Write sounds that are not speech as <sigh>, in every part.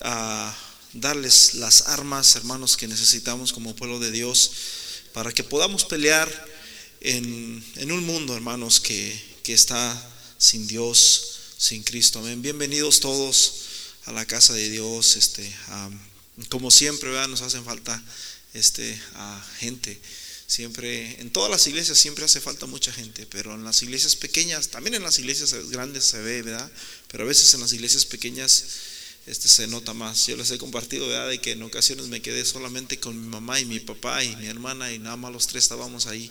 a darles las armas, hermanos, que necesitamos como pueblo de Dios para que podamos pelear en, un mundo, hermanos, que, que, está sin Dios, sin Cristo. Amén. Bienvenidos todos a la casa de Dios. Este, como siempre, ¿verdad? nos hacen falta este, gente. Siempre, en todas las iglesias siempre hace falta mucha gente, pero en las iglesias pequeñas, también en las iglesias grandes se ve, ¿verdad? Pero a veces en las iglesias pequeñas este, se nota más. Yo les he compartido, ¿verdad? De que en ocasiones me quedé solamente con mi mamá y mi papá y mi hermana y nada más los tres estábamos ahí.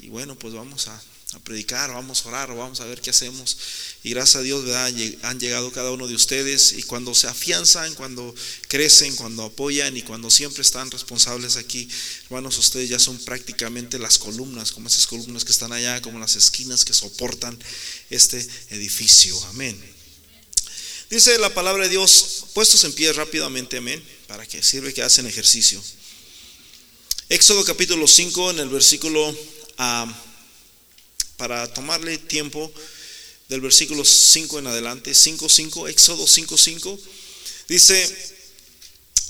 Y bueno, pues vamos a, predicar, vamos a orar, vamos a ver qué hacemos. Y gracias a Dios ¿verdad? han llegado cada uno de ustedes y cuando se afianzan, cuando crecen, cuando apoyan y cuando siempre están responsables aquí, hermanos, ustedes ya son prácticamente las columnas, como esas columnas que están allá, como las esquinas que soportan este edificio. Amén. Dice la palabra de Dios, puestos en pie rápidamente, amén, para que sirve que hacen ejercicio. Éxodo capítulo 5 en el versículo... a para tomarle tiempo del versículo 5 en adelante, 5.5, Éxodo 5.5, dice,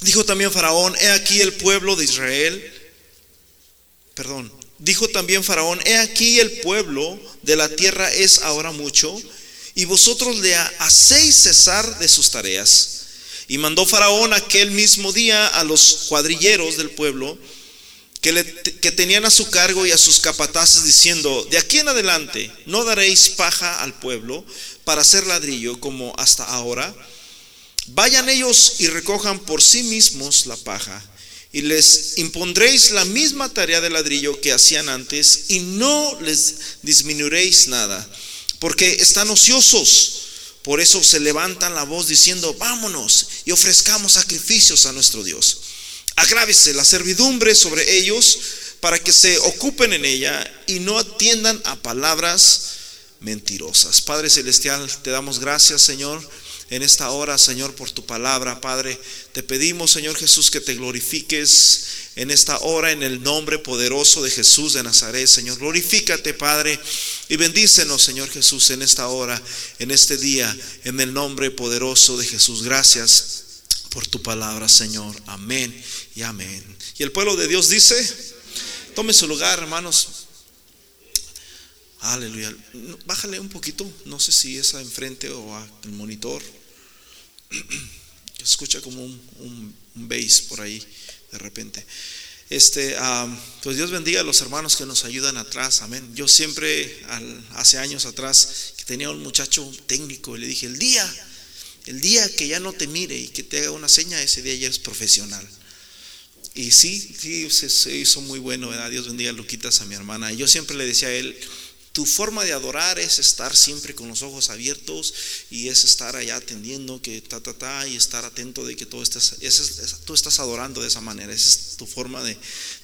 dijo también Faraón, he aquí el pueblo de Israel, perdón, dijo también Faraón, he aquí el pueblo de la tierra es ahora mucho, y vosotros le hacéis cesar de sus tareas. Y mandó Faraón aquel mismo día a los cuadrilleros del pueblo, que, tenían a su cargo y a sus capataces diciendo, de aquí en adelante no daréis paja al pueblo para hacer ladrillo como hasta ahora. Vayan ellos y recojan por sí mismos la paja y les impondréis la misma tarea de ladrillo que hacían antes y no les disminuiréis nada, porque están ociosos. Por eso se levantan la voz diciendo, vámonos y ofrezcamos sacrificios a nuestro Dios agrávese la servidumbre sobre ellos para que se ocupen en ella y no atiendan a palabras mentirosas. Padre Celestial, te damos gracias, Señor, en esta hora, Señor, por tu palabra, Padre. Te pedimos, Señor Jesús, que te glorifiques en esta hora en el nombre poderoso de Jesús de Nazaret, Señor. Glorifícate, Padre, y bendícenos, Señor Jesús, en esta hora, en este día, en el nombre poderoso de Jesús. Gracias por tu palabra, Señor. Amén y amén. Y el pueblo de Dios dice, tome su lugar, hermanos. Aleluya. Bájale un poquito, no sé si es enfrente o al monitor. <clears throat> Escucha como un, un, bass por ahí de repente. Este, pues Dios bendiga a los hermanos que nos ayudan atrás, amén. Yo siempre, hace años atrás, que tenía un muchacho técnico y le dije, el día el día que ya no te mire y que te haga una seña, ese día ya es profesional. Y sí, sí, se, hizo muy bueno, ¿verdad? Dios bendiga Luquitas a mi hermana. Y yo siempre le decía a él, tu forma de adorar es estar siempre con los ojos abiertos y es estar allá atendiendo que ta, ta, ta y estar atento de que todo estás, tú estás adorando de esa manera. Esa es tu forma de,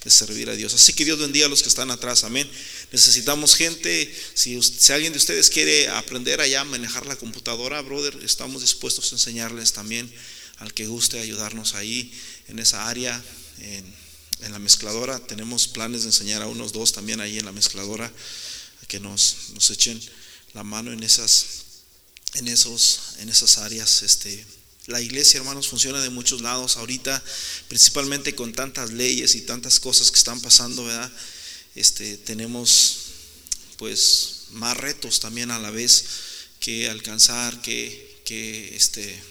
servir a Dios. Así que Dios bendiga a los que están atrás. Amén. Necesitamos gente. Si, si alguien de ustedes quiere aprender allá a manejar la computadora, brother, estamos dispuestos a enseñarles también al que guste ayudarnos ahí en esa área. En, en la mezcladora tenemos planes de enseñar a unos dos también ahí en la mezcladora que nos, echen la mano en esas, en esos, en esas áreas. Este, la iglesia, hermanos, funciona de muchos lados ahorita, principalmente con tantas leyes y tantas cosas que están pasando, ¿verdad? Este, tenemos pues más retos también a la vez que alcanzar, que, que este,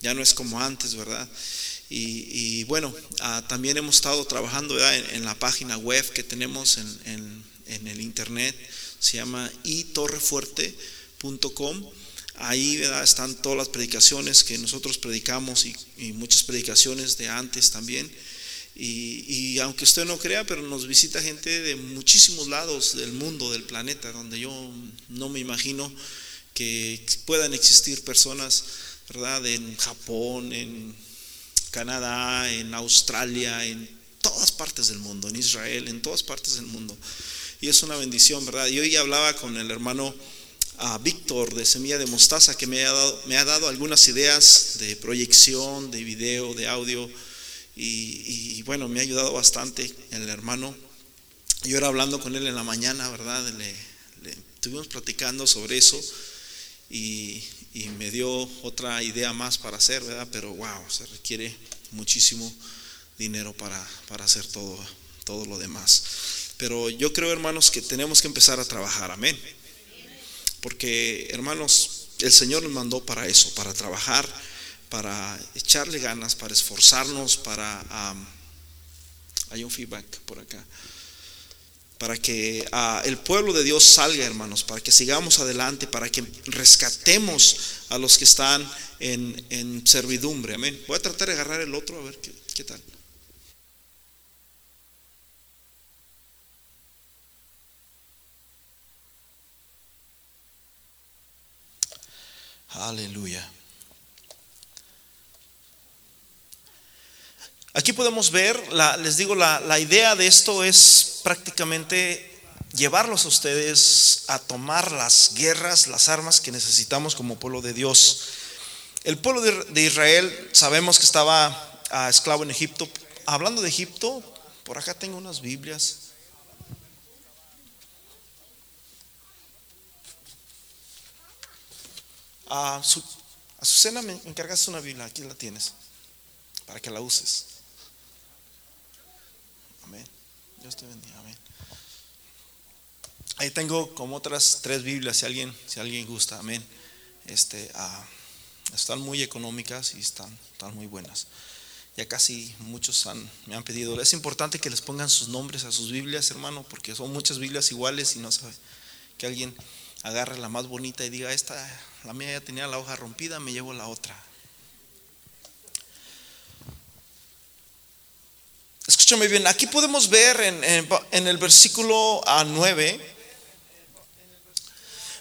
ya no es como antes, ¿verdad? Y, bueno, ah, también hemos estado trabajando en, la página web que tenemos en, en el internet, se llama itorrefuerte.com. Ahí están todas las predicaciones que nosotros predicamos y, muchas predicaciones de antes también. Y, aunque usted no crea, pero nos visita gente de muchísimos lados del mundo, del planeta, donde yo no me imagino que puedan existir personas, ¿verdad? En Japón, en Canadá, en Australia, en todas partes del mundo, en Israel, en todas partes del mundo y es una bendición, ¿verdad? Y hoy hablaba con el hermano a Víctor de Semilla de Mostaza que me ha, dado, me ha dado algunas ideas de proyección, de video, de audio y, bueno, me ha ayudado bastante el hermano. Yo era hablando con él en la mañana, ¿verdad? Le, estuvimos platicando sobre eso y, y me dio otra idea más para hacer, ¿verdad? Pero wow, se requiere muchísimo dinero para, para hacer todo, todo lo demás. Pero yo creo, hermanos, que tenemos que empezar a trabajar, amén. Porque, hermanos, el Señor nos mandó para eso, para trabajar, para echarle ganas, para esforzarnos, para... hay un feedback por acá para que ah, el pueblo de Dios salga, hermanos, para que sigamos adelante, para que rescatemos a los que están en, servidumbre. Amén. Voy a tratar de agarrar el otro, a ver qué, qué tal. Aleluya. Aquí podemos ver, les digo, la, idea de esto es prácticamente llevarlos a ustedes a tomar las guerras, las armas que necesitamos como pueblo de Dios. El pueblo de, Israel sabemos que estaba ah, esclavo en Egipto. Hablando de Egipto, por acá tengo unas Biblias. A su, Azucena me encargaste una Biblia, aquí la tienes, para que la uses. Dios te bendiga. Amén. Ahí tengo como otras tres Biblias, si alguien, si alguien gusta. Amén. Este, ah, están muy económicas y están, están muy buenas. Ya casi muchos me han pedido. Es importante que les pongan sus nombres a sus Biblias, hermano, porque son muchas Biblias iguales y no sabe que alguien agarre la más bonita y diga, esta, la mía ya tenía la hoja rompida, me llevo la otra. Escúchame bien, aquí podemos ver en, el versículo 9,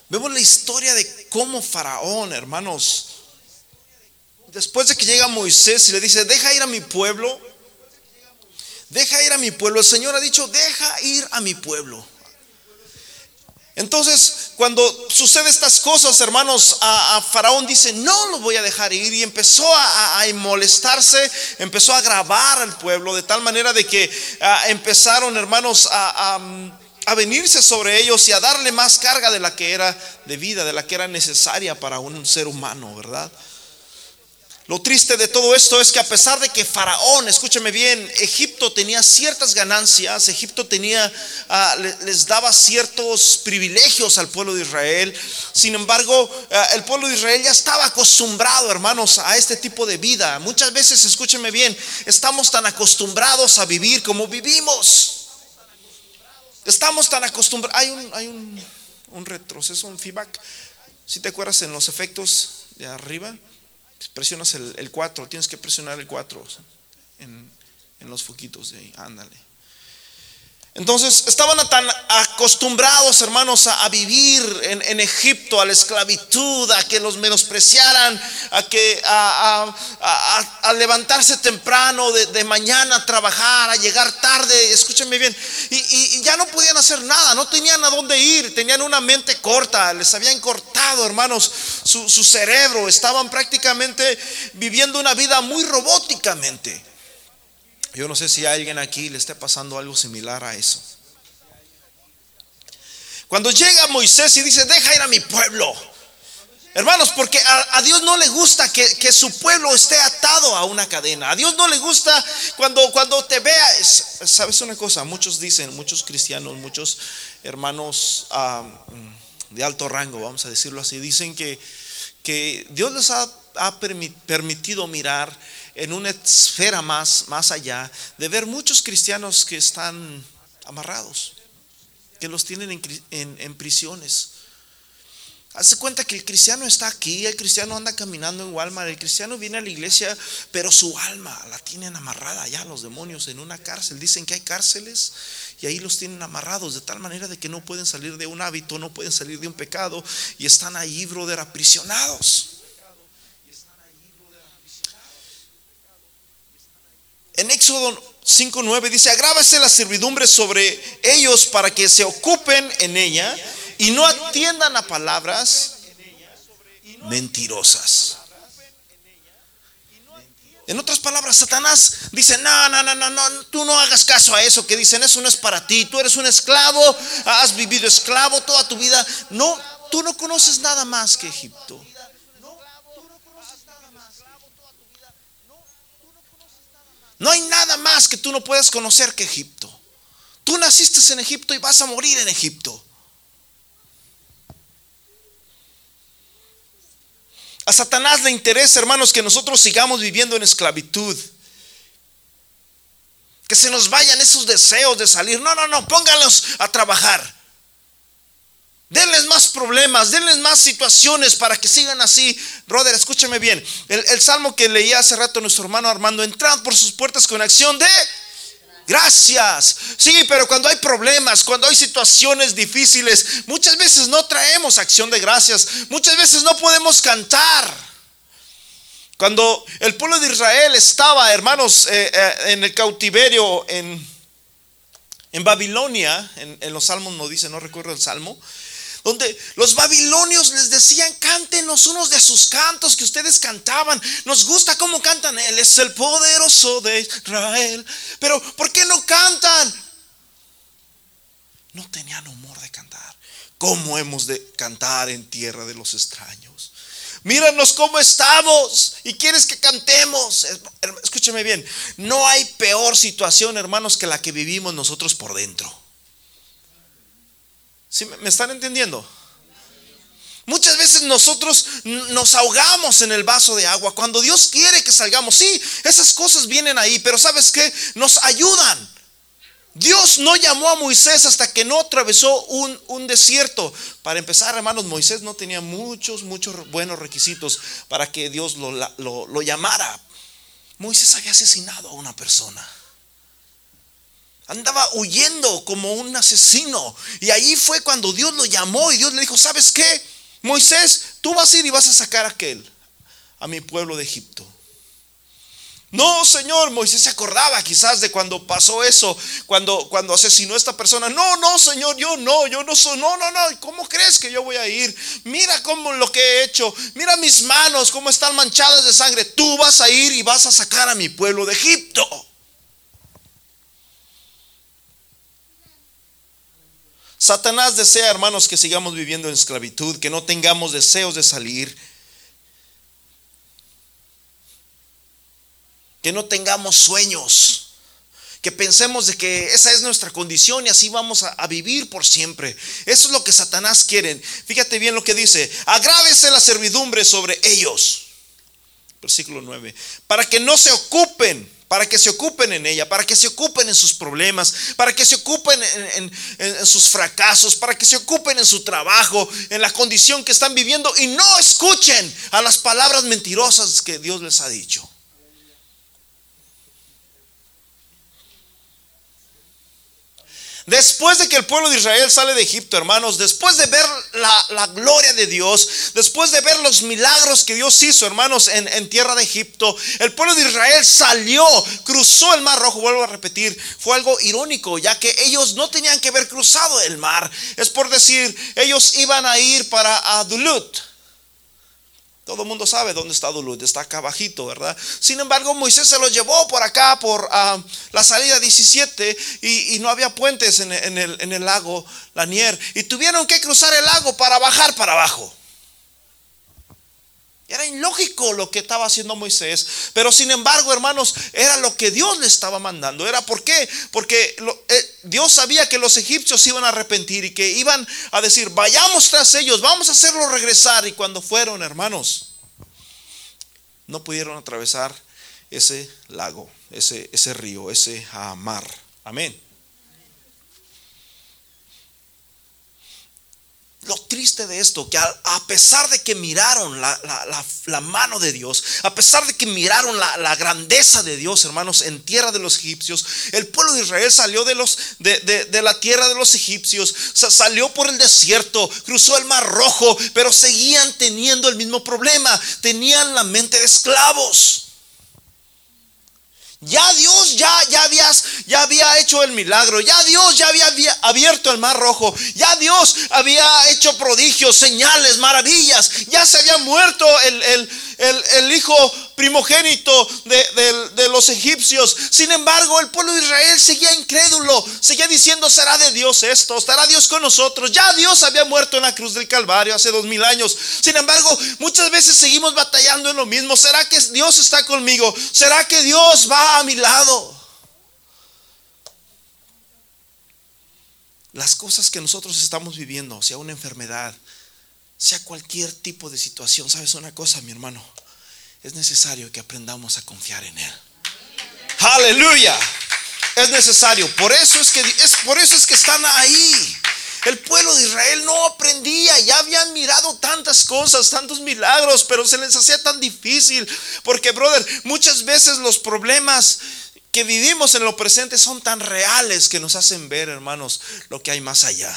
vemos la historia de cómo Faraón, hermanos, después de que llega Moisés y le dice, deja ir a mi pueblo, deja ir a mi pueblo, el Señor ha dicho, deja ir a mi pueblo. Entonces, cuando sucede estas cosas, hermanos, a, Faraón dice, no lo voy a dejar ir. Y empezó a, molestarse, empezó a grabar al pueblo, de tal manera de que empezaron, hermanos, a, venirse sobre ellos y a darle más carga de la que era de vida, de la que era necesaria para un ser humano, ¿verdad? Lo triste de todo esto es que a pesar de que Faraón, escúcheme bien, Egipto tenía ciertas ganancias, Egipto tenía, ah, les daba ciertos privilegios al pueblo de Israel. Sin embargo, ah, el pueblo de Israel ya estaba acostumbrado, hermanos, a este tipo de vida. Muchas veces, escúcheme bien, estamos tan acostumbrados a vivir como vivimos. Estamos tan acostumbrados. Hay un, hay un, un retroceso, un feedback. Si te acuerdas en los efectos de arriba Presionas el, 4, tienes que presionar el 4 en, en los foquitos de ahí, ándale. Entonces estaban tan acostumbrados, hermanos, a, vivir en, Egipto, a la esclavitud, a que los menospreciaran, a que a, levantarse temprano de, mañana a trabajar, a llegar tarde. Escúchenme bien. Y, ya no podían hacer nada, no tenían a dónde ir, tenían una mente corta, les habían cortado, hermanos, su, su cerebro. Estaban prácticamente viviendo una vida muy robóticamente. Yo no sé si a alguien aquí le esté pasando algo similar a eso. Cuando llega Moisés y dice, deja ir a mi pueblo. Hermanos, porque a, Dios no le gusta que, su pueblo esté atado a una cadena. A Dios no le gusta cuando, cuando te vea. ¿Sabes una cosa? Muchos dicen, muchos cristianos, muchos hermanos de alto rango, vamos a decirlo así, dicen que, que Dios les ha, ha permitido mirar en una esfera más, más allá, de ver muchos cristianos que están amarrados, que los tienen en, en, prisiones. Hace cuenta que el cristiano está aquí, el cristiano anda caminando en Walmart, el cristiano viene a la iglesia, pero su alma la tienen amarrada allá los demonios en una cárcel. Dicen que hay cárceles y ahí los tienen amarrados de tal manera de que no pueden salir de un hábito, no pueden salir de un pecado y están ahí, brother, aprisionados. En Éxodo 5.9 dice, agrábase la servidumbre sobre ellos para que se ocupen en ella y no atiendan a palabras mentirosas. En otras palabras, Satanás dice, no, no, no, no, no, tú no hagas caso a eso que dicen, eso no es para ti, tú eres un esclavo, has vivido esclavo toda tu vida. No, tú no conoces nada más que Egipto. No hay nada más que tú no puedas conocer que Egipto. Tú naciste en Egipto y vas a morir en Egipto. A Satanás le interesa, hermanos, que nosotros sigamos viviendo en esclavitud. Que se nos vayan esos deseos de salir. No, no, no, pónganlos a trabajar. Denles más problemas, denles más situaciones para que sigan así. Roder, escúcheme bien. El, salmo que leía hace rato nuestro hermano Armando, entrad por sus puertas con acción de gracias. Sí, pero cuando hay problemas, cuando hay situaciones difíciles, muchas veces no traemos acción de gracias. Muchas veces no podemos cantar. Cuando el pueblo de Israel estaba, hermanos, eh, eh, en el cautiverio en, en Babilonia, en, en los salmos no dice, no recuerdo el salmo donde los babilonios les decían, cántenos unos de sus cantos que ustedes cantaban. Nos gusta cómo cantan. Él es el poderoso de Israel. Pero ¿por qué no cantan? No tenían humor de cantar. ¿Cómo hemos de cantar en tierra de los extraños? Míranos cómo estamos y quieres que cantemos. Escúchame bien, no hay peor situación, hermanos, que la que vivimos nosotros por dentro. ¿Sí me están entendiendo? Muchas veces nosotros nos ahogamos en el vaso de agua cuando Dios quiere que salgamos. Sí, esas cosas vienen ahí, pero ¿sabes qué? Nos ayudan. Dios no llamó a Moisés hasta que no atravesó un, desierto. Para empezar, hermanos, Moisés no tenía muchos, muchos buenos requisitos para que Dios lo, lo llamara. Moisés había asesinado a una persona. Andaba huyendo como un asesino. Y ahí fue cuando Dios lo llamó y Dios le dijo, ¿sabes qué? Moisés, tú vas a ir y vas a sacar a aquel, a mi pueblo de Egipto. No, Señor, Moisés se acordaba quizás de cuando pasó eso, cuando, cuando asesinó a esta persona. No, no, Señor, yo no, yo no soy, no, no, no, ¿cómo crees que yo voy a ir? Mira cómo lo que he hecho, mira mis manos, cómo están manchadas de sangre. Tú vas a ir y vas a sacar a mi pueblo de Egipto. Satanás desea, hermanos, que sigamos viviendo en esclavitud, que no tengamos deseos de salir, que no tengamos sueños, que pensemos de que esa es nuestra condición y así vamos a, vivir por siempre. Eso es lo que Satanás quiere. Fíjate bien lo que dice, agrávese la servidumbre sobre ellos. Versículo 9, para que no se ocupen para que se ocupen en ella, para que se ocupen en sus problemas, para que se ocupen en, sus fracasos, para que se ocupen en su trabajo, en la condición que están viviendo y no escuchen a las palabras mentirosas que Dios les ha dicho. Después de que el pueblo de Israel sale de Egipto, hermanos, después de ver la, gloria de Dios, después de ver los milagros que Dios hizo, hermanos, en, en, tierra de Egipto, el pueblo de Israel salió, cruzó el mar rojo, vuelvo a repetir, fue algo irónico, ya que ellos no tenían que haber cruzado el mar. Es por decir, ellos iban a ir para Adulut todo el mundo sabe dónde está Duluth, está acá abajito, ¿verdad? Sin embargo, Moisés se lo llevó por acá, por ah, la salida 17, y, no había puentes en, el, en el lago Lanier. Y tuvieron que cruzar el lago para bajar para abajo. Era ilógico lo que estaba haciendo Moisés, pero sin embargo, hermanos, era lo que Dios le estaba mandando. ¿Era por qué? Porque eh, Dios sabía que los egipcios iban a arrepentir y que iban a decir, vayamos tras ellos, vamos a hacerlos regresar. Y cuando fueron, hermanos, no pudieron atravesar ese lago, ese, ese río, ese mar. Amén. Lo triste de esto, que a, pesar de que miraron la, mano de Dios, a pesar de que miraron la, grandeza de Dios, hermanos, en tierra de los egipcios, el pueblo de Israel salió de, los, de, la tierra de los egipcios, salió por el desierto, cruzó el mar rojo, pero seguían teniendo el mismo problema, tenían la mente de esclavos. Ya Dios ya, ya, habías, ya había hecho el milagro, ya Dios ya había abierto el mar rojo, ya Dios había hecho prodigios, señales, maravillas, ya se había muerto el, el hijo primogénito de, los egipcios. Sin embargo, el pueblo de Israel seguía incrédulo, seguía diciendo, ¿será de Dios esto? ¿Estará Dios con nosotros? Ya Dios había muerto en la cruz del Calvario hace dos mil años. Sin embargo, muchas veces seguimos batallando en lo mismo. ¿Será que Dios está conmigo? ¿Será que Dios va a mi lado? Las cosas que nosotros estamos viviendo, sea una enfermedad, sea cualquier tipo de situación, ¿sabes una cosa, mi hermano? Es necesario que aprendamos a confiar en Él. Aleluya. Es necesario. Por eso es que es por eso es que están ahí. El pueblo de Israel no aprendía, ya habían mirado tantas cosas, tantos milagros, pero se les hacía tan difícil. Porque, brother, muchas veces los problemas que vivimos en lo presente son tan reales que nos hacen ver, hermanos, lo que hay más allá.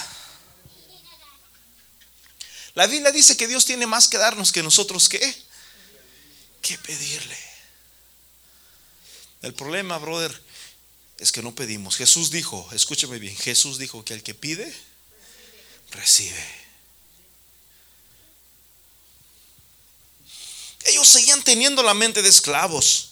La Biblia dice que Dios tiene más que darnos que nosotros qué? Que pedirle. El problema, brother, es que no pedimos. Jesús dijo, escúcheme bien, Jesús dijo que el que pide, recibe. Ellos seguían teniendo la mente de esclavos.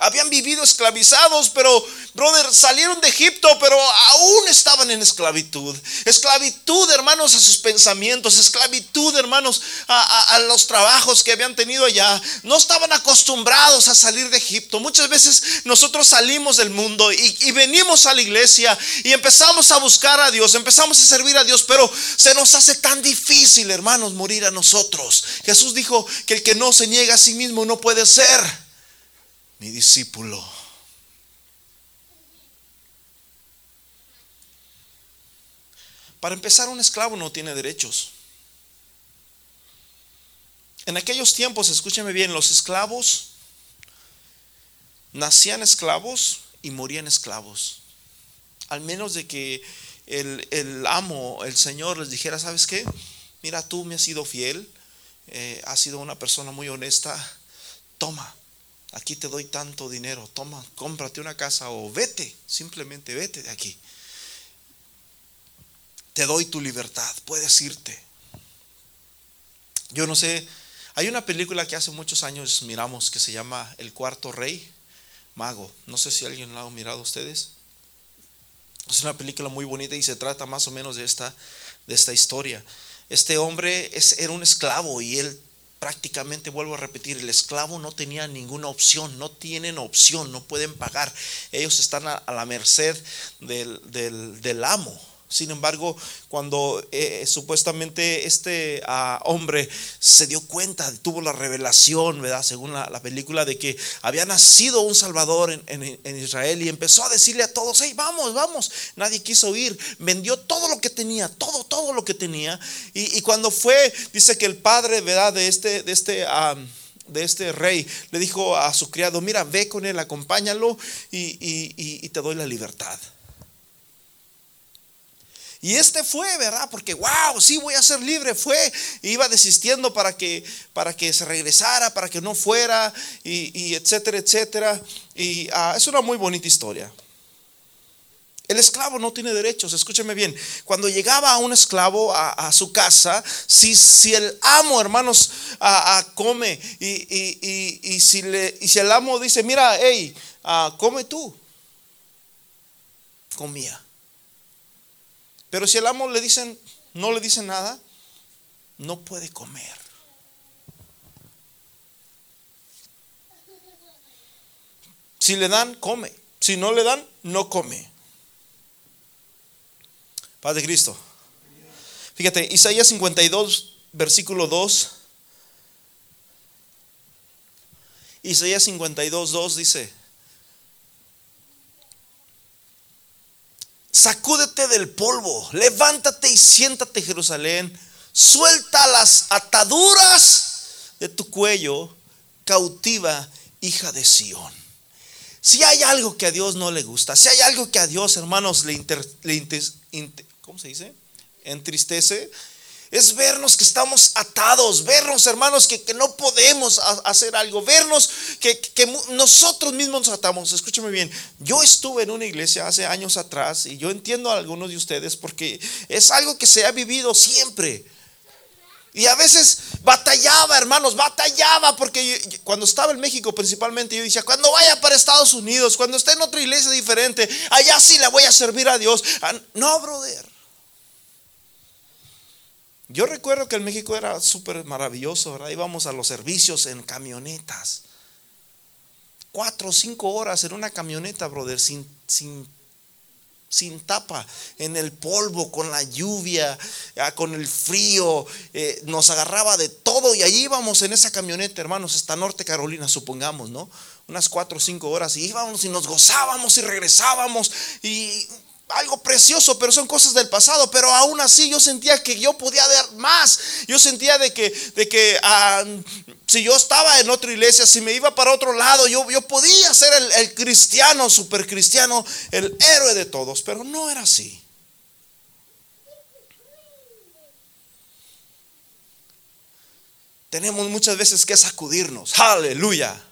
Habían vivido esclavizados, pero, brother, salieron de Egipto, pero aún estaban en esclavitud. Esclavitud, hermanos, a sus pensamientos. Esclavitud, hermanos, a, los trabajos que habían tenido allá. No estaban acostumbrados a salir de Egipto. Muchas veces nosotros salimos del mundo y, y venimos a la iglesia y empezamos a buscar a Dios, empezamos a servir a Dios, pero se nos hace tan difícil, hermanos, morir a nosotros. Jesús dijo que el que no se niega a sí mismo no puede ser mi discípulo. Para empezar, un esclavo no tiene derechos. En aquellos tiempos, escúcheme bien, los esclavos nacían esclavos y morían esclavos. Al menos de que el, amo, el Señor les dijera, ¿sabes qué? Mira, tú me has sido fiel, eh, has sido una persona muy honesta, toma, aquí te doy tanto dinero, toma, cómprate una casa o vete, simplemente vete de aquí. Te doy tu libertad, puedes irte. Yo no sé, hay una película que hace muchos años miramos que se llama El cuarto rey, mago. No sé si alguien la ha mirado ustedes. Es una película muy bonita y se trata más o menos de esta, de esta historia. Este hombre es, era un esclavo y él prácticamente vuelvo a repetir, el esclavo no tenía ninguna opción, no tienen opción, no pueden pagar. Ellos están a, la merced del, del, del amo. Sin embargo, cuando eh, supuestamente este ah, hombre se dio cuenta, tuvo la revelación, ¿verdad? Según la, película, de que había nacido un Salvador en, Israel y empezó a decirle a todos, hey, vamos, vamos. Nadie quiso ir. Vendió todo lo que tenía, todo, todo lo que tenía. Y, cuando fue, dice que el padre, ¿verdad? De este, de este... de este rey, le dijo a su criado, mira, ve con él, acompáñalo y te doy la libertad. Y este fue, ¿verdad? Porque, wow, sí voy a ser libre. Fue, iba desistiendo para que, para que se regresara, para que no fuera, y, etcétera, etcétera. Y ah, es una muy bonita historia. El esclavo no tiene derechos, escúcheme bien. Cuando llegaba a un esclavo a, su casa, si, si, el amo, hermanos, a, come y, si le, y si el amo dice, mira, hey, ah, come tú, comía. Pero si el amo le dicen, no le dice nada, no puede comer. Si le dan, come. Si no le dan, no come. Paz de Cristo. Fíjate, Isaías 52, versículo 2. Isaías 52, 2 dice, Sacúdete del polvo, levántate y siéntate Jerusalén, suelta las ataduras de tu cuello, cautiva hija de Sión. Si hay algo que a Dios no le gusta, si hay algo que a Dios, hermanos, le, ¿cómo se dice? entristece, es vernos que estamos atados, vernos hermanos que, no podemos hacer algo, vernos que, nosotros mismos nos atamos. Escúchame bien, yo estuve en una iglesia hace años atrás y yo entiendo a algunos de ustedes porque es algo que se ha vivido siempre. Y a veces batallaba, hermanos, batallaba, porque cuando estaba en México principalmente, yo decía, cuando vaya para Estados Unidos, cuando esté en otra iglesia diferente, allá sí le voy a servir a Dios. Ah, no, brother. Yo recuerdo que en México era súper maravilloso, ¿verdad? Íbamos a los servicios en camionetas. Cuatro o cinco horas en una camioneta, brother, sin, sin sin tapa, en el polvo, con la lluvia, con el frío, eh, nos agarraba de todo y allí íbamos en esa camioneta, hermanos, hasta Norte Carolina, supongamos, ¿no? Unas cuatro o cinco horas y íbamos y nos gozábamos y regresábamos y algo precioso, pero son cosas del pasado. Pero aún así yo sentía que yo podía dar más. Yo sentía de que, de que si yo estaba en otra iglesia, si me iba para otro lado, yo, yo podía ser el, el cristiano, super cristiano, el héroe de todos. Pero no era así. Tenemos muchas veces que sacudirnos. Aleluya.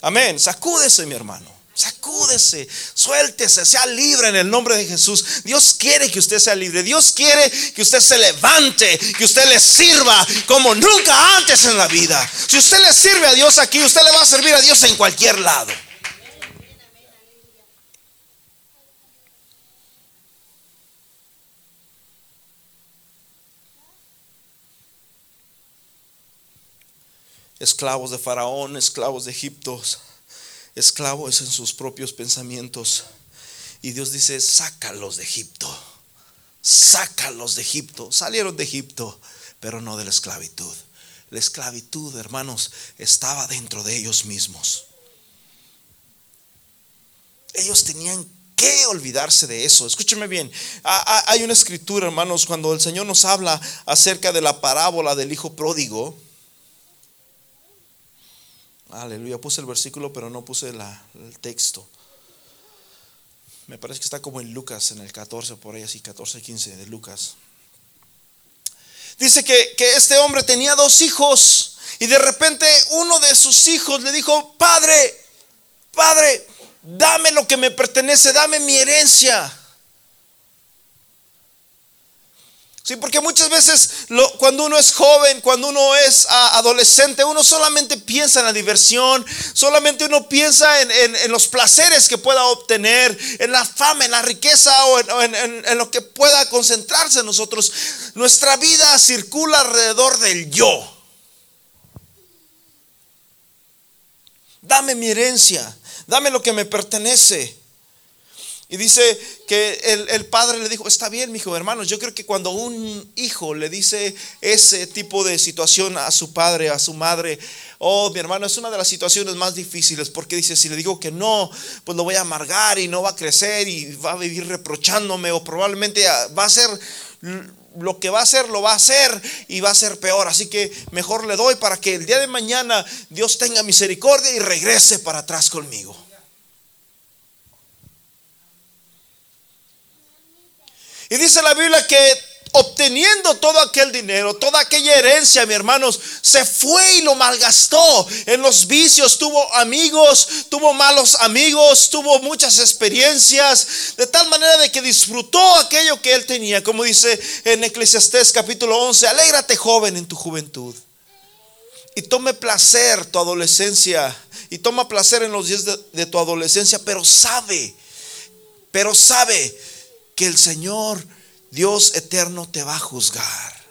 Amén. Sacúdese, mi hermano. Sacúdese, suéltese, sea libre en el nombre de Jesús. Dios quiere que usted sea libre. Dios quiere que usted se levante, que usted le sirva como nunca antes en la vida. Si usted le sirve a Dios aquí, usted le va a servir a Dios en cualquier lado. Esclavos de Faraón, esclavos de Egipto esclavos en sus propios pensamientos. Y Dios dice, sácalos de Egipto, sácalos de Egipto. Salieron de Egipto, pero no de la esclavitud. La esclavitud, hermanos, estaba dentro de ellos mismos. Ellos tenían que olvidarse de eso. Escúcheme bien. Hay una escritura, hermanos, cuando el Señor nos habla acerca de la parábola del hijo pródigo. Aleluya, puse el versículo, pero no puse el texto. Me parece que está como en Lucas, en el 14, por ahí así, 14, 15 de Lucas. Dice que, que este hombre tenía dos hijos y de repente uno de sus hijos le dijo, Padre, Padre, dame lo que me pertenece, dame mi herencia. Sí, porque muchas veces cuando uno es joven, cuando uno es ah, adolescente, uno solamente piensa en la diversión, solamente uno piensa en, los placeres que pueda obtener, en la fama, en la riqueza o en, lo que pueda concentrarse en nosotros. Nuestra vida circula alrededor del yo. Dame mi herencia, dame lo que me pertenece. Y dice que el, padre le dijo, está bien, mi hijo, hermanos, yo creo que cuando un hijo le dice ese tipo de situación a su padre, a su madre, oh, mi hermano, es una de las situaciones más difíciles, porque dice, si le digo que no, pues lo voy a amargar y no va a crecer y va a vivir reprochándome o probablemente va a ser lo que va a hacer, lo va a hacer y va a ser peor. Así que mejor le doy para que el día de mañana Dios tenga misericordia y regrese para atrás conmigo. Y dice la Biblia que obteniendo todo aquel dinero, toda aquella herencia, mi hermanos, se fue y lo malgastó en los vicios, tuvo amigos, tuvo malos amigos, tuvo muchas experiencias, de tal manera de que disfrutó aquello que él tenía, como dice en Eclesiastés capítulo 11, alégrate joven en tu juventud. Y tome placer tu adolescencia, y toma placer en los días de, de tu adolescencia, pero sabe, pero sabe que el Señor, Dios eterno, te va a juzgar.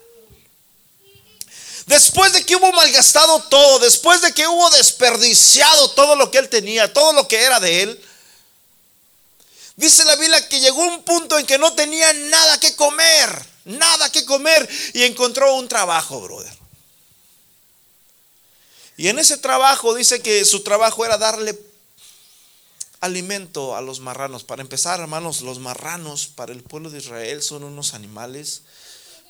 Después de que hubo malgastado todo, después de que hubo desperdiciado todo lo que él tenía, todo lo que era de él, dice la Biblia que llegó un punto en que no tenía nada que comer, nada que comer, y encontró un trabajo, brother. Y en ese trabajo dice que su trabajo era darle alimento a los marranos. Para empezar, hermanos, los marranos para el pueblo de Israel son unos animales.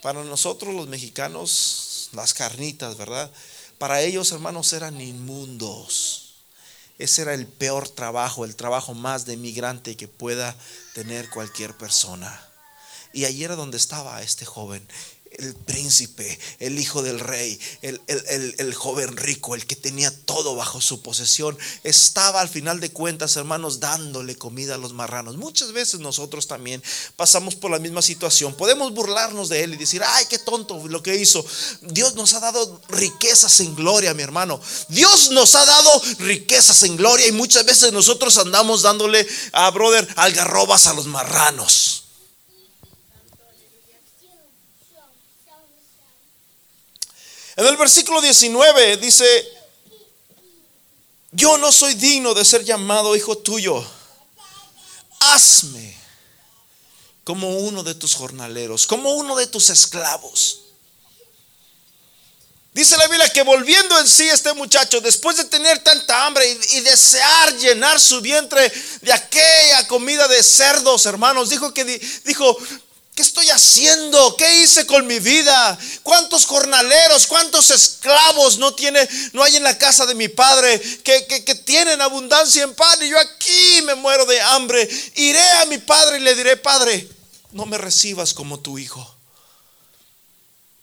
Para nosotros los mexicanos, las carnitas, ¿verdad? Para ellos, hermanos, eran inmundos. Ese era el peor trabajo, el trabajo más de migrante que pueda tener cualquier persona. Y allí era donde estaba este joven. El príncipe, el hijo del rey, el, joven rico, el que tenía todo bajo su posesión, estaba al final de cuentas, hermanos, dándole comida a los marranos. Muchas veces nosotros también pasamos por la misma situación. Podemos burlarnos de él y decir, ay, qué tonto lo que hizo. Dios nos ha dado riquezas en gloria, mi hermano. Dios nos ha dado riquezas en gloria y muchas veces nosotros andamos dándole a brother algarrobas a los marranos. En el versículo 19 dice, yo no soy digno de ser llamado hijo tuyo. Hazme como uno de tus jornaleros, como uno de tus esclavos. Dice la Biblia que volviendo en sí este muchacho, después de tener tanta hambre y, y, desear llenar su vientre de aquella comida de cerdos, hermanos, dijo que dijo, ¿Qué estoy haciendo? ¿Qué hice con mi vida? ¿Cuántos jornaleros, cuántos esclavos no tiene, no hay en la casa de mi padre que, que tienen abundancia en pan y yo aquí me muero de hambre? Iré a mi padre y le diré, Padre, no me recibas como tu hijo.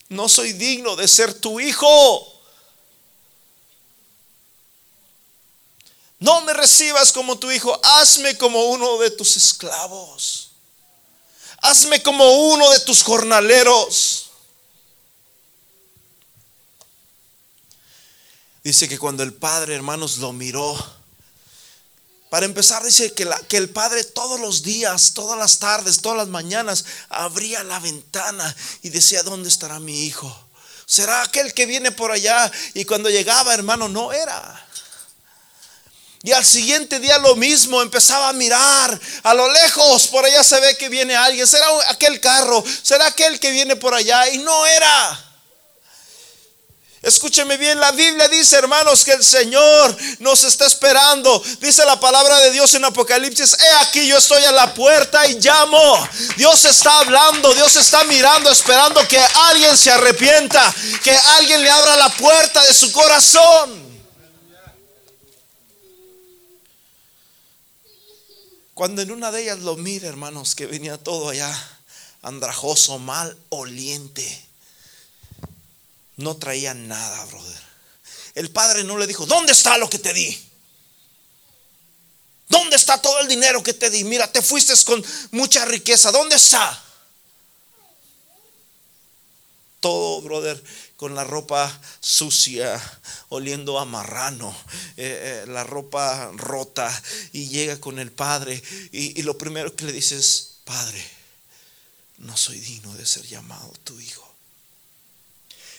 No soy digno de ser tu hijo. No me recibas como tu hijo, hazme como uno de tus esclavos hazme como uno de tus jornaleros. Dice que cuando el padre, hermanos, lo miró, para empezar, dice que, que, el padre todos los días, todas las tardes, todas las mañanas, abría la ventana y decía, ¿dónde estará mi hijo? ¿Será aquel que viene por allá? Y cuando llegaba, hermano, no era. Y al siguiente día lo mismo, empezaba a mirar a lo lejos, por allá se ve que viene alguien, será aquel carro, será aquel que viene por allá y no era. Escúcheme bien, la Biblia dice, hermanos, que el Señor nos está esperando. Dice la palabra de Dios en Apocalipsis, he aquí yo estoy a la puerta y llamo. Dios está hablando, Dios está mirando, esperando que alguien se arrepienta, que alguien le abra la puerta de su corazón. Cuando en una de ellas lo mire, hermanos, que venía todo allá andrajoso, mal, oliente. No traía nada, brother. El padre no le dijo, ¿dónde está lo que te di? ¿Dónde está todo el dinero que te di? Mira, te fuiste con mucha riqueza. ¿Dónde está? Todo, brother, con la ropa sucia, oliendo a marrano, eh, eh, la ropa rota, y llega con el padre, y, lo primero que le dice es, Padre, no soy digno de ser llamado tu hijo.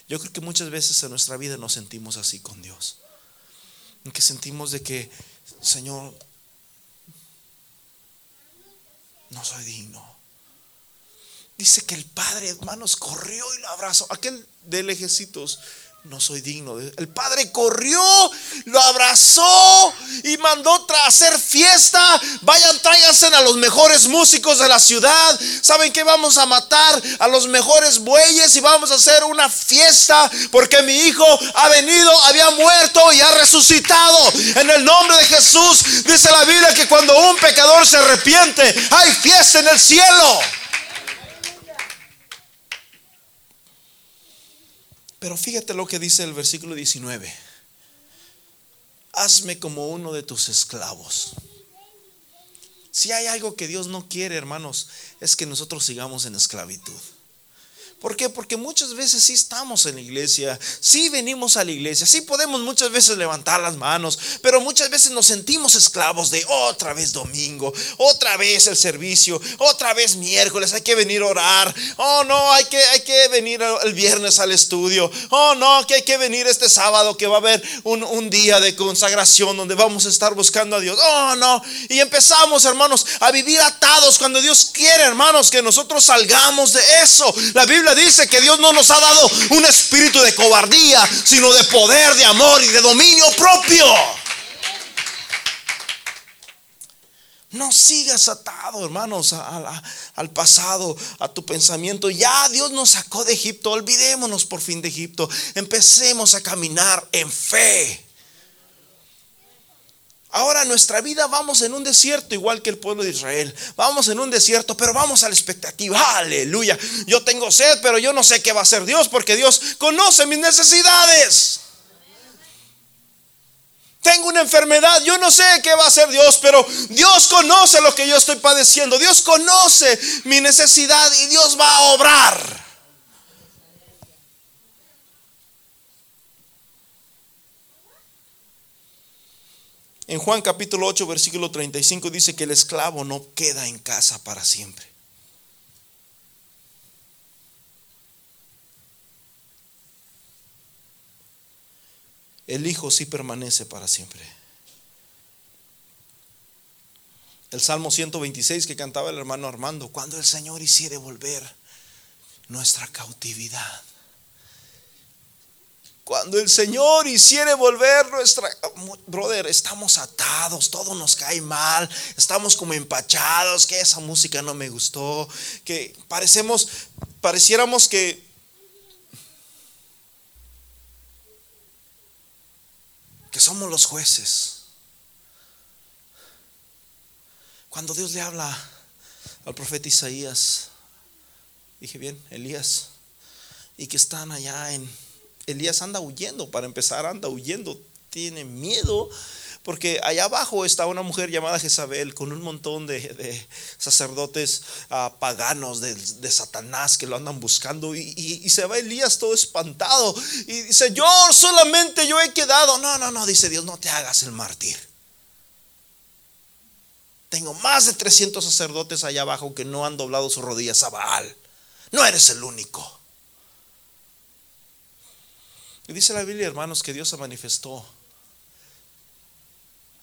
Yo creo que muchas veces en nuestra vida nos sentimos así con Dios. Que sentimos de que, Señor, no soy digno. Dice que el padre, hermanos, corrió y lo abrazó. Aquel de lejecitos no soy digno. El padre corrió, lo abrazó y mandó a hacer fiesta. Vayan, tráiganse a los mejores músicos de la ciudad. ¿Saben que vamos a matar? A los mejores bueyes y vamos a hacer una fiesta porque mi hijo ha venido, había muerto y ha resucitado. En el nombre de Jesús dice la Biblia que cuando un pecador se arrepiente, hay fiesta en el cielo. Pero fíjate lo que dice el versículo 19. Hazme como uno de tus esclavos. Si hay algo que Dios no quiere, hermanos, es que nosotros sigamos en esclavitud. ¿Por qué? Porque muchas veces sí estamos en la iglesia, sí venimos a la iglesia, sí podemos muchas veces levantar las manos, pero muchas veces nos sentimos esclavos de otra vez domingo, otra vez el servicio, otra vez miércoles, hay que venir a orar. Oh, no, hay que, hay que venir el viernes al estudio. Oh, no, que hay que venir este sábado que va a haber un, un día de consagración donde vamos a estar buscando a Dios. Oh, no. Y empezamos, hermanos, a vivir atados cuando Dios quiere, hermanos, que nosotros salgamos de eso. La Biblia dice que Dios no nos ha dado un espíritu de cobardía, sino de poder, de amor y de dominio propio. No sigas atado, hermanos, al pasado, a tu pensamiento. Ya Dios nos sacó de Egipto. Olvidémonos por fin de Egipto. Empecemos a caminar en fe. Ahora nuestra vida vamos en un desierto, igual que el pueblo de Israel. Vamos en un desierto, pero vamos a la expectativa. Aleluya. Yo tengo sed, pero yo no sé qué va a hacer Dios, porque Dios conoce mis necesidades. Tengo una enfermedad, yo no sé qué va a hacer Dios, pero Dios conoce lo que yo estoy padeciendo. Dios conoce mi necesidad y Dios va a obrar. En Juan capítulo 8, versículo 35 dice que el esclavo no queda en casa para siempre. El Hijo sí permanece para siempre. El Salmo 126 que cantaba el hermano Armando, cuando el Señor hiciere volver nuestra cautividad. Cuando el Señor hiciere volver nuestra... Brother, estamos atados, todo nos cae mal, estamos como empachados, que esa música no me gustó, que parecemos, pareciéramos que... que somos los jueces. Cuando Dios le habla al profeta Isaías, dije bien, Elías, y que están allá en Elías anda huyendo, para empezar anda huyendo, tiene miedo, porque allá abajo está una mujer llamada Jezabel con un montón de, sacerdotes ah, paganos de, Satanás que lo andan buscando y, se va Elías todo espantado y dice, yo solamente yo he quedado. No, no, no, dice Dios, no te hagas el mártir. Tengo más de 300 sacerdotes allá abajo que no han doblado sus rodillas a Baal. No eres el único. Y dice la Biblia, hermanos, que Dios se manifestó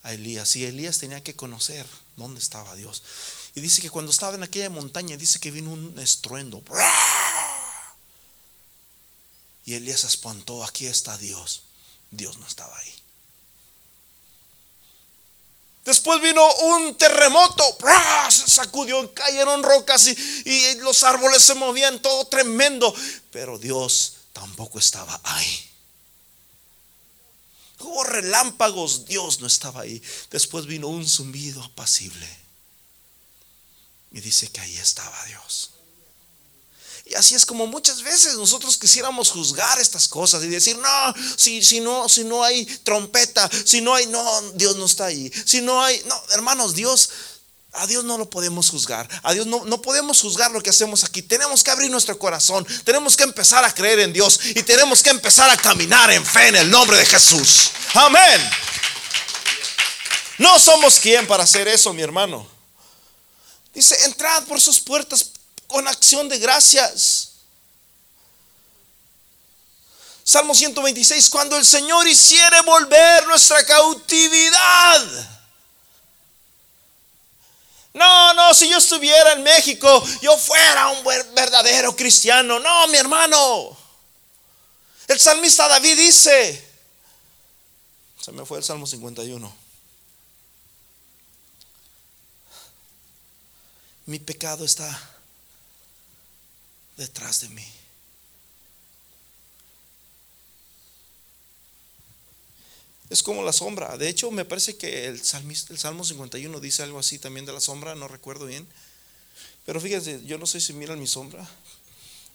a Elías. Y Elías tenía que conocer dónde estaba Dios. Y dice que cuando estaba en aquella montaña, dice que vino un estruendo. Y Elías espantó, aquí está Dios. Dios no estaba ahí. Después vino un terremoto, se sacudió, cayeron rocas y, y, los árboles se movían, todo tremendo. Pero Dios tampoco estaba ahí. Hubo relámpagos, Dios no estaba ahí. Después vino un zumbido apacible. Y dice que ahí estaba Dios. Y así es como muchas veces nosotros quisiéramos juzgar estas cosas y decir, no, si, si, no, si no hay trompeta, si no hay, no, Dios no está ahí. Si no hay, no, hermanos, Dios a Dios no lo podemos juzgar. A Dios no, no podemos juzgar lo que hacemos aquí. Tenemos que abrir nuestro corazón. Tenemos que empezar a creer en Dios. Y tenemos que empezar a caminar en fe en el nombre de Jesús. Amén. No somos quien para hacer eso, mi hermano. Dice, entrad por sus puertas con acción de gracias. Salmo 126, cuando el Señor hiciere volver nuestra cautividad. No, no, si yo estuviera en México, yo fuera un verdadero cristiano. No, mi hermano. El salmista David dice, se me fue el Salmo 51. Mi pecado está detrás de mí. Es como la sombra. De hecho, me parece que el, el Salmo 51 dice algo así también de la sombra, no recuerdo bien. Pero fíjense, yo no sé si miran mi sombra.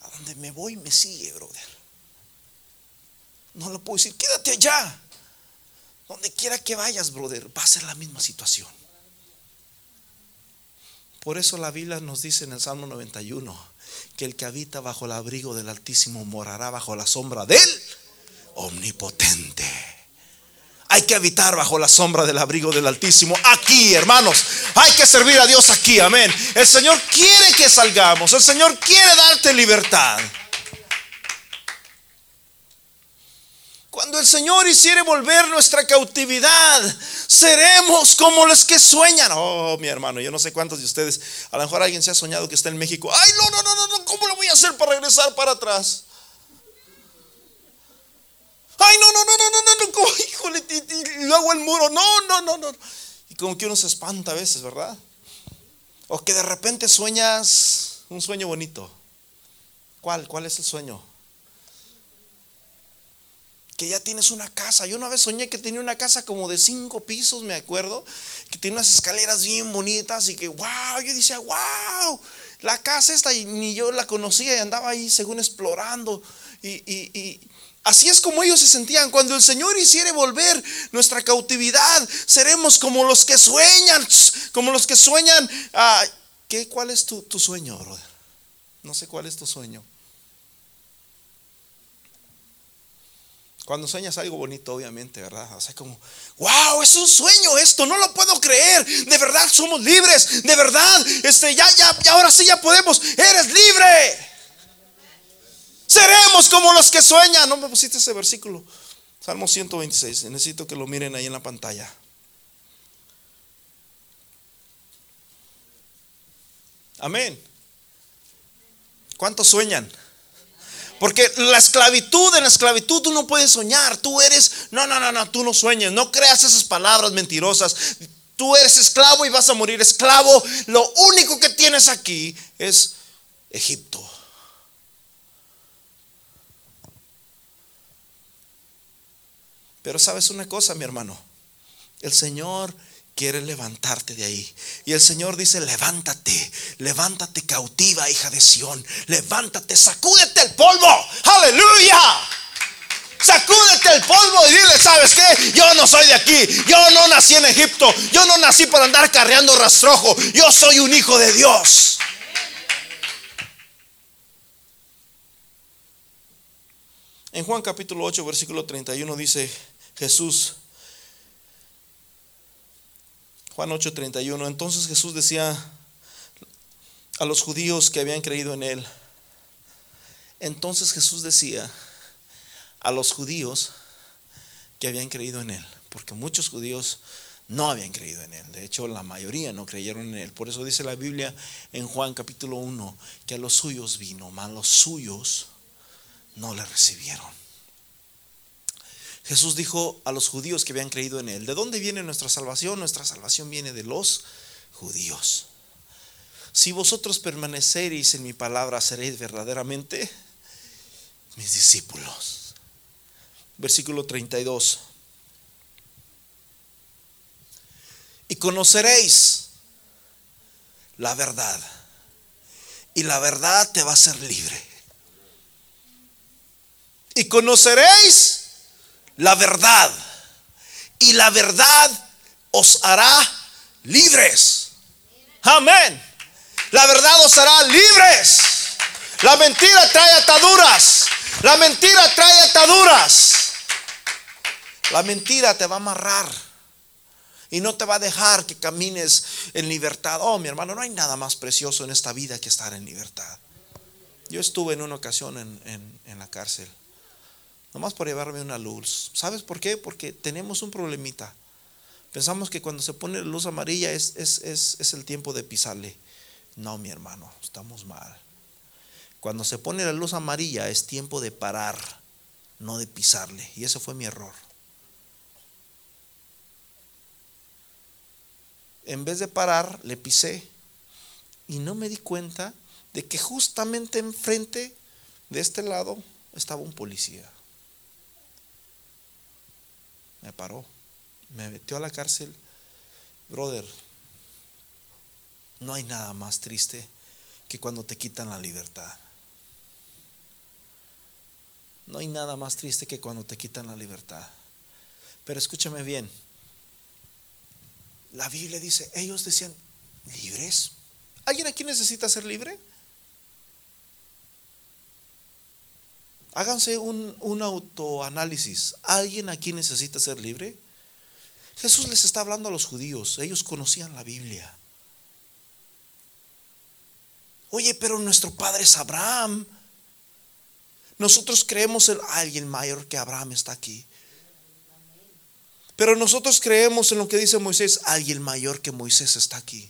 A donde me voy me sigue, brother. No lo puedo decir, quédate allá. Donde quiera que vayas, brother, va a ser la misma situación. Por eso la Biblia nos dice en el Salmo 91 que el que habita bajo el abrigo del Altísimo morará bajo la sombra del Omnipotente. Hay que habitar bajo la sombra del abrigo del Altísimo. Aquí, hermanos. Hay que servir a Dios aquí. Amén. El Señor quiere que salgamos. El Señor quiere darte libertad. Cuando el Señor hiciere volver nuestra cautividad, seremos como los que sueñan. Oh, mi hermano, yo no sé cuántos de ustedes, a lo mejor alguien se ha soñado que está en México. Ay, no, no, no, no, ¿cómo lo voy a hacer para regresar para atrás? Ay, no, no, no, no, no, no, no, <laughs> híjole, y, luego el muro, no, no, no, no. Y como que uno se espanta a veces, ¿verdad? O que de repente sueñas un sueño bonito. ¿Cuál? ¿Cuál es el sueño? que ya tienes una casa. Yo una vez soñé que tenía una casa como de cinco pisos, me acuerdo, que tiene unas escaleras bien bonitas y que, wow, yo decía, wow, la casa esta y ni yo la conocía y andaba ahí según explorando. Y, así es como ellos se sentían. Cuando el Señor hiciere volver nuestra cautividad, seremos como los que sueñan, como los que sueñan. Ah, ¿qué, ¿Cuál es tu, sueño, brother? No sé cuál es tu sueño. Cuando sueñas algo bonito, obviamente, ¿verdad? O sea, como, wow, es un sueño esto, no lo puedo creer. De verdad somos libres, de verdad, este, ya, ya, ya, ahora sí ya podemos. Eres libre. Seremos como los que sueñan. No me pusiste ese versículo. Salmo 126. Necesito que lo miren ahí en la pantalla. Amén. ¿Cuántos sueñan? Porque la esclavitud, en la esclavitud tú no puedes soñar. Tú eres, no, no, no, no, tú no sueñes. No creas esas palabras mentirosas. Tú eres esclavo y vas a morir esclavo. Lo único que tienes aquí es Egipto. Pero sabes una cosa, mi hermano. El Señor quiere levantarte de ahí. Y el Señor dice, levántate, levántate cautiva, hija de Sión, levántate, sacúdete el polvo, aleluya. Sacúdete el polvo y dile, ¿sabes qué? Yo no soy de aquí, yo no nací en Egipto, yo no nací para andar carreando rastrojo, yo soy un hijo de Dios. En Juan capítulo 8, versículo 31 dice Jesús, Juan 8:31. Entonces Jesús decía a los judíos que habían creído en él. Entonces Jesús decía a los judíos que habían creído en él, porque muchos judíos no habían creído en él. De hecho, la mayoría no creyeron en él. Por eso dice la Biblia en Juan capítulo 1 que a los suyos vino, mas los suyos no le recibieron. Jesús dijo a los judíos que habían creído en Él, ¿de dónde viene nuestra salvación? Nuestra salvación viene de los judíos. Si vosotros permaneceréis en mi palabra, seréis verdaderamente mis discípulos. Versículo 32. Y conoceréis la verdad. Y la verdad te va a ser libre. Y conoceréis la verdad. Y la verdad os hará libres. Amén. La verdad os hará libres. La mentira trae ataduras. La mentira trae ataduras. La mentira te va a amarrar. Y no te va a dejar que camines en libertad. Oh, mi hermano, no hay nada más precioso en esta vida que estar en libertad. Yo estuve en una ocasión en, en la cárcel nomás por llevarme una luz. ¿Sabes por qué? Porque tenemos un problemita. Pensamos que cuando se pone la luz amarilla es, es, el tiempo de pisarle. No, mi hermano, estamos mal. Cuando se pone la luz amarilla es tiempo de parar, no de pisarle. Y ese fue mi error. En vez de parar, le pisé. Y no me di cuenta de que justamente enfrente de este lado estaba un policía me paró, me metió a la cárcel. Brother, no hay nada más triste que cuando te quitan la libertad. No hay nada más triste que cuando te quitan la libertad. Pero escúchame bien. La Biblia dice, ellos decían, libres. ¿Alguien aquí necesita ser libre? Háganse un, autoanálisis. ¿Alguien aquí necesita ser libre? Jesús les está hablando a los judíos. Ellos conocían la Biblia. Oye, pero nuestro padre es Abraham. Nosotros creemos en alguien mayor que Abraham está aquí. Pero nosotros creemos en lo que dice Moisés, alguien mayor que Moisés está aquí.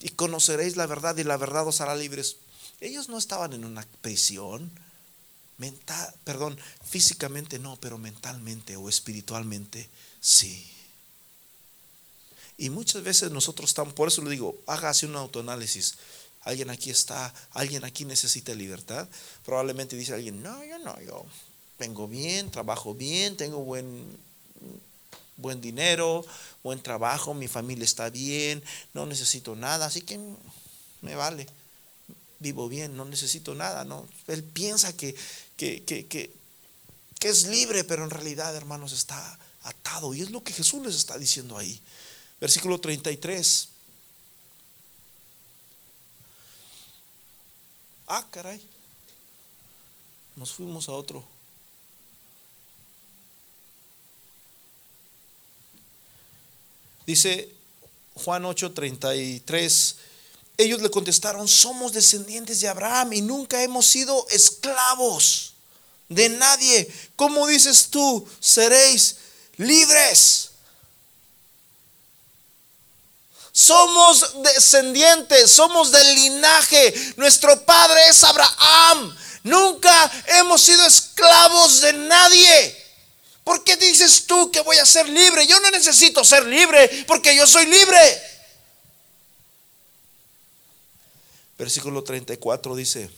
Y conoceréis la verdad y la verdad os hará libres. Ellos no estaban en una prisión mental, perdón, físicamente no, pero mentalmente o espiritualmente sí. Y muchas veces nosotros estamos, por eso le digo, hágase un autoanálisis. ¿Alguien aquí está? ¿Alguien aquí necesita libertad? Probablemente dice alguien, no, yo no, yo vengo bien, trabajo bien, tengo buen, buen dinero, buen trabajo, mi familia está bien, no necesito nada, así que me vale, vivo bien, no necesito nada, ¿no? Él piensa que, que, que, que, es libre, pero en realidad, hermanos, está atado. Y es lo que Jesús les está diciendo ahí. Versículo 33. Ah, caray. Nos fuimos a otro. Dice Juan 8:33. Ellos le contestaron, somos descendientes de Abraham y nunca hemos sido esclavos de nadie. ¿Cómo dices tú? Seréis libres. Somos descendientes, somos del linaje. Nuestro padre es Abraham. Nunca hemos sido esclavos de nadie. ¿Por qué dices tú que voy a ser libre? Yo no necesito ser libre porque yo soy libre. Versículo 34 dice,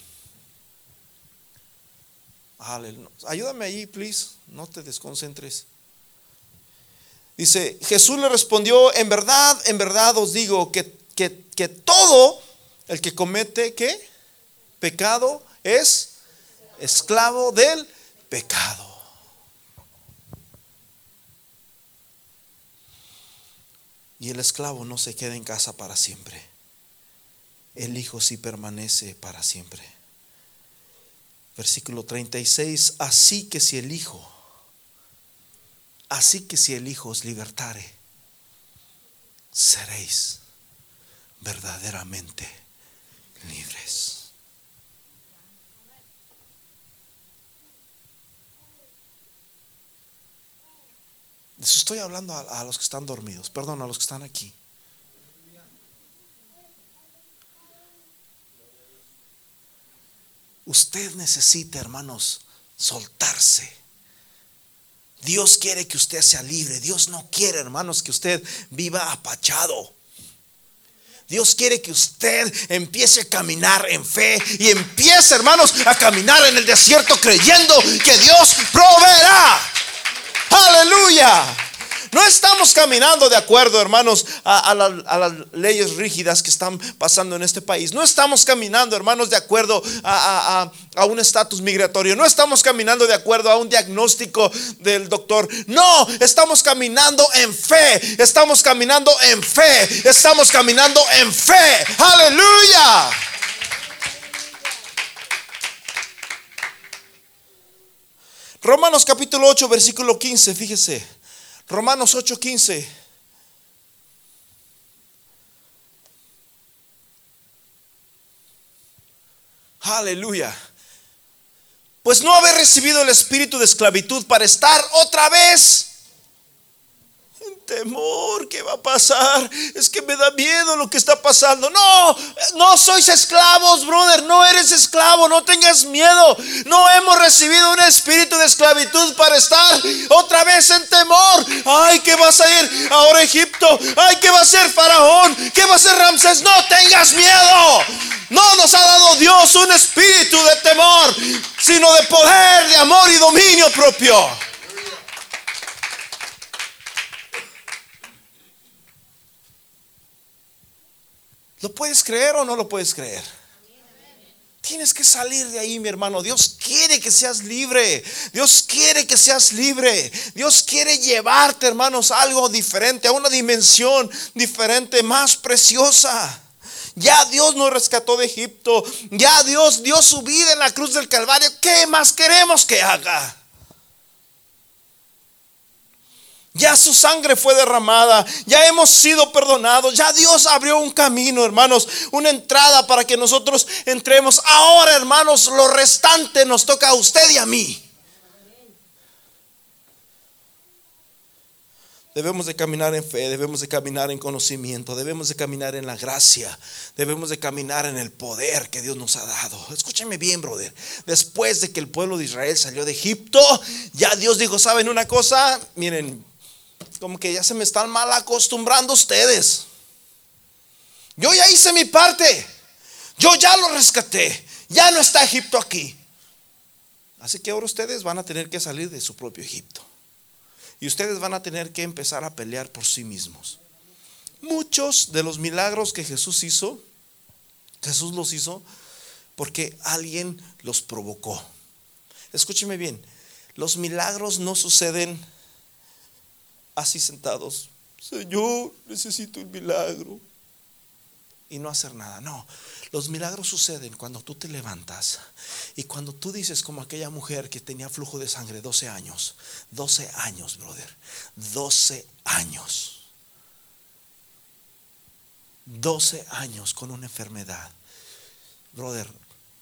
ayúdame ahí, please, no te desconcentres. Dice, Jesús le respondió, en verdad, en verdad os digo que, que, todo el que comete, ¿qué? Pecado es esclavo del pecado. Y el esclavo no se queda en casa para siempre. El Hijo sí permanece para siempre. Versículo 36, así que si el Hijo Así que si el Hijo os libertare, seréis verdaderamente libres. Estoy hablando a, a, los que están dormidos, perdón, a los que están aquí. Usted necesita, hermanos, soltarse Dios quiere que usted sea libre. Dios no quiere, hermanos, que usted viva apachado. Dios quiere que usted empiece a caminar en fe y empiece, hermanos, a caminar en el desierto creyendo que Dios proveerá. Aleluya. No estamos caminando de acuerdo, hermanos, a, las leyes rígidas que están pasando en este país. No estamos caminando, hermanos, de acuerdo a, un estatus migratorio. No estamos caminando de acuerdo a un diagnóstico del doctor. No, estamos caminando en fe. Estamos caminando en fe. Estamos caminando en fe. Aleluya. Romanos capítulo 8, versículo 15, fíjese. Romanos 8:15. Aleluya. Pues no haber recibido el espíritu de esclavitud para estar otra vez temor, ¿qué va a pasar? Es que me da miedo lo que está pasando. No, no sois esclavos, brother, no eres esclavo, no tengas miedo. No hemos recibido un espíritu de esclavitud para estar otra vez en temor. Ay, ¿qué vas a ir ahora Egipto? Ay, ¿qué va a ser Faraón? ¿Qué va a ser Ramsés? No tengas miedo. No nos ha dado Dios un espíritu de temor, sino de poder, de amor y dominio propio. ¿Lo puedes creer o no lo puedes creer? Tienes que salir de ahí, mi hermano. Dios quiere que seas libre. Dios quiere que seas libre. Dios quiere llevarte, hermanos, a algo diferente, a una dimensión diferente, más preciosa. Ya Dios nos rescató de Egipto. Ya Dios dio su vida en la cruz del Calvario. ¿Qué más queremos que haga? Ya su sangre fue derramada, ya hemos sido perdonados, ya Dios abrió un camino, hermanos, una entrada para que nosotros entremos. Ahora, hermanos, lo restante nos toca a usted y a mí. Debemos de caminar en fe, debemos de caminar en conocimiento, debemos de caminar en la gracia, debemos de caminar en el poder que Dios nos ha dado. Escúcheme bien, brother. Después de que el pueblo de Israel salió de Egipto, ya Dios dijo, ¿saben una cosa? Miren, como que ya se me están mal acostumbrando ustedes. Yo ya hice mi parte. Yo ya lo rescaté. Ya no está Egipto aquí. Así que ahora ustedes van a tener que salir de su propio Egipto. Y ustedes van a tener que empezar a pelear por sí mismos. Muchos de los milagros que Jesús hizo, Jesús los hizo porque alguien los provocó. Escúcheme bien, los milagros no suceden así sentados. Señor, necesito un milagro. Y no hacer nada. No, los milagros suceden cuando tú te levantas y cuando tú dices como aquella mujer que tenía flujo de sangre 12 años. 12 años, brother. 12 años. 12 años con una enfermedad. Brother,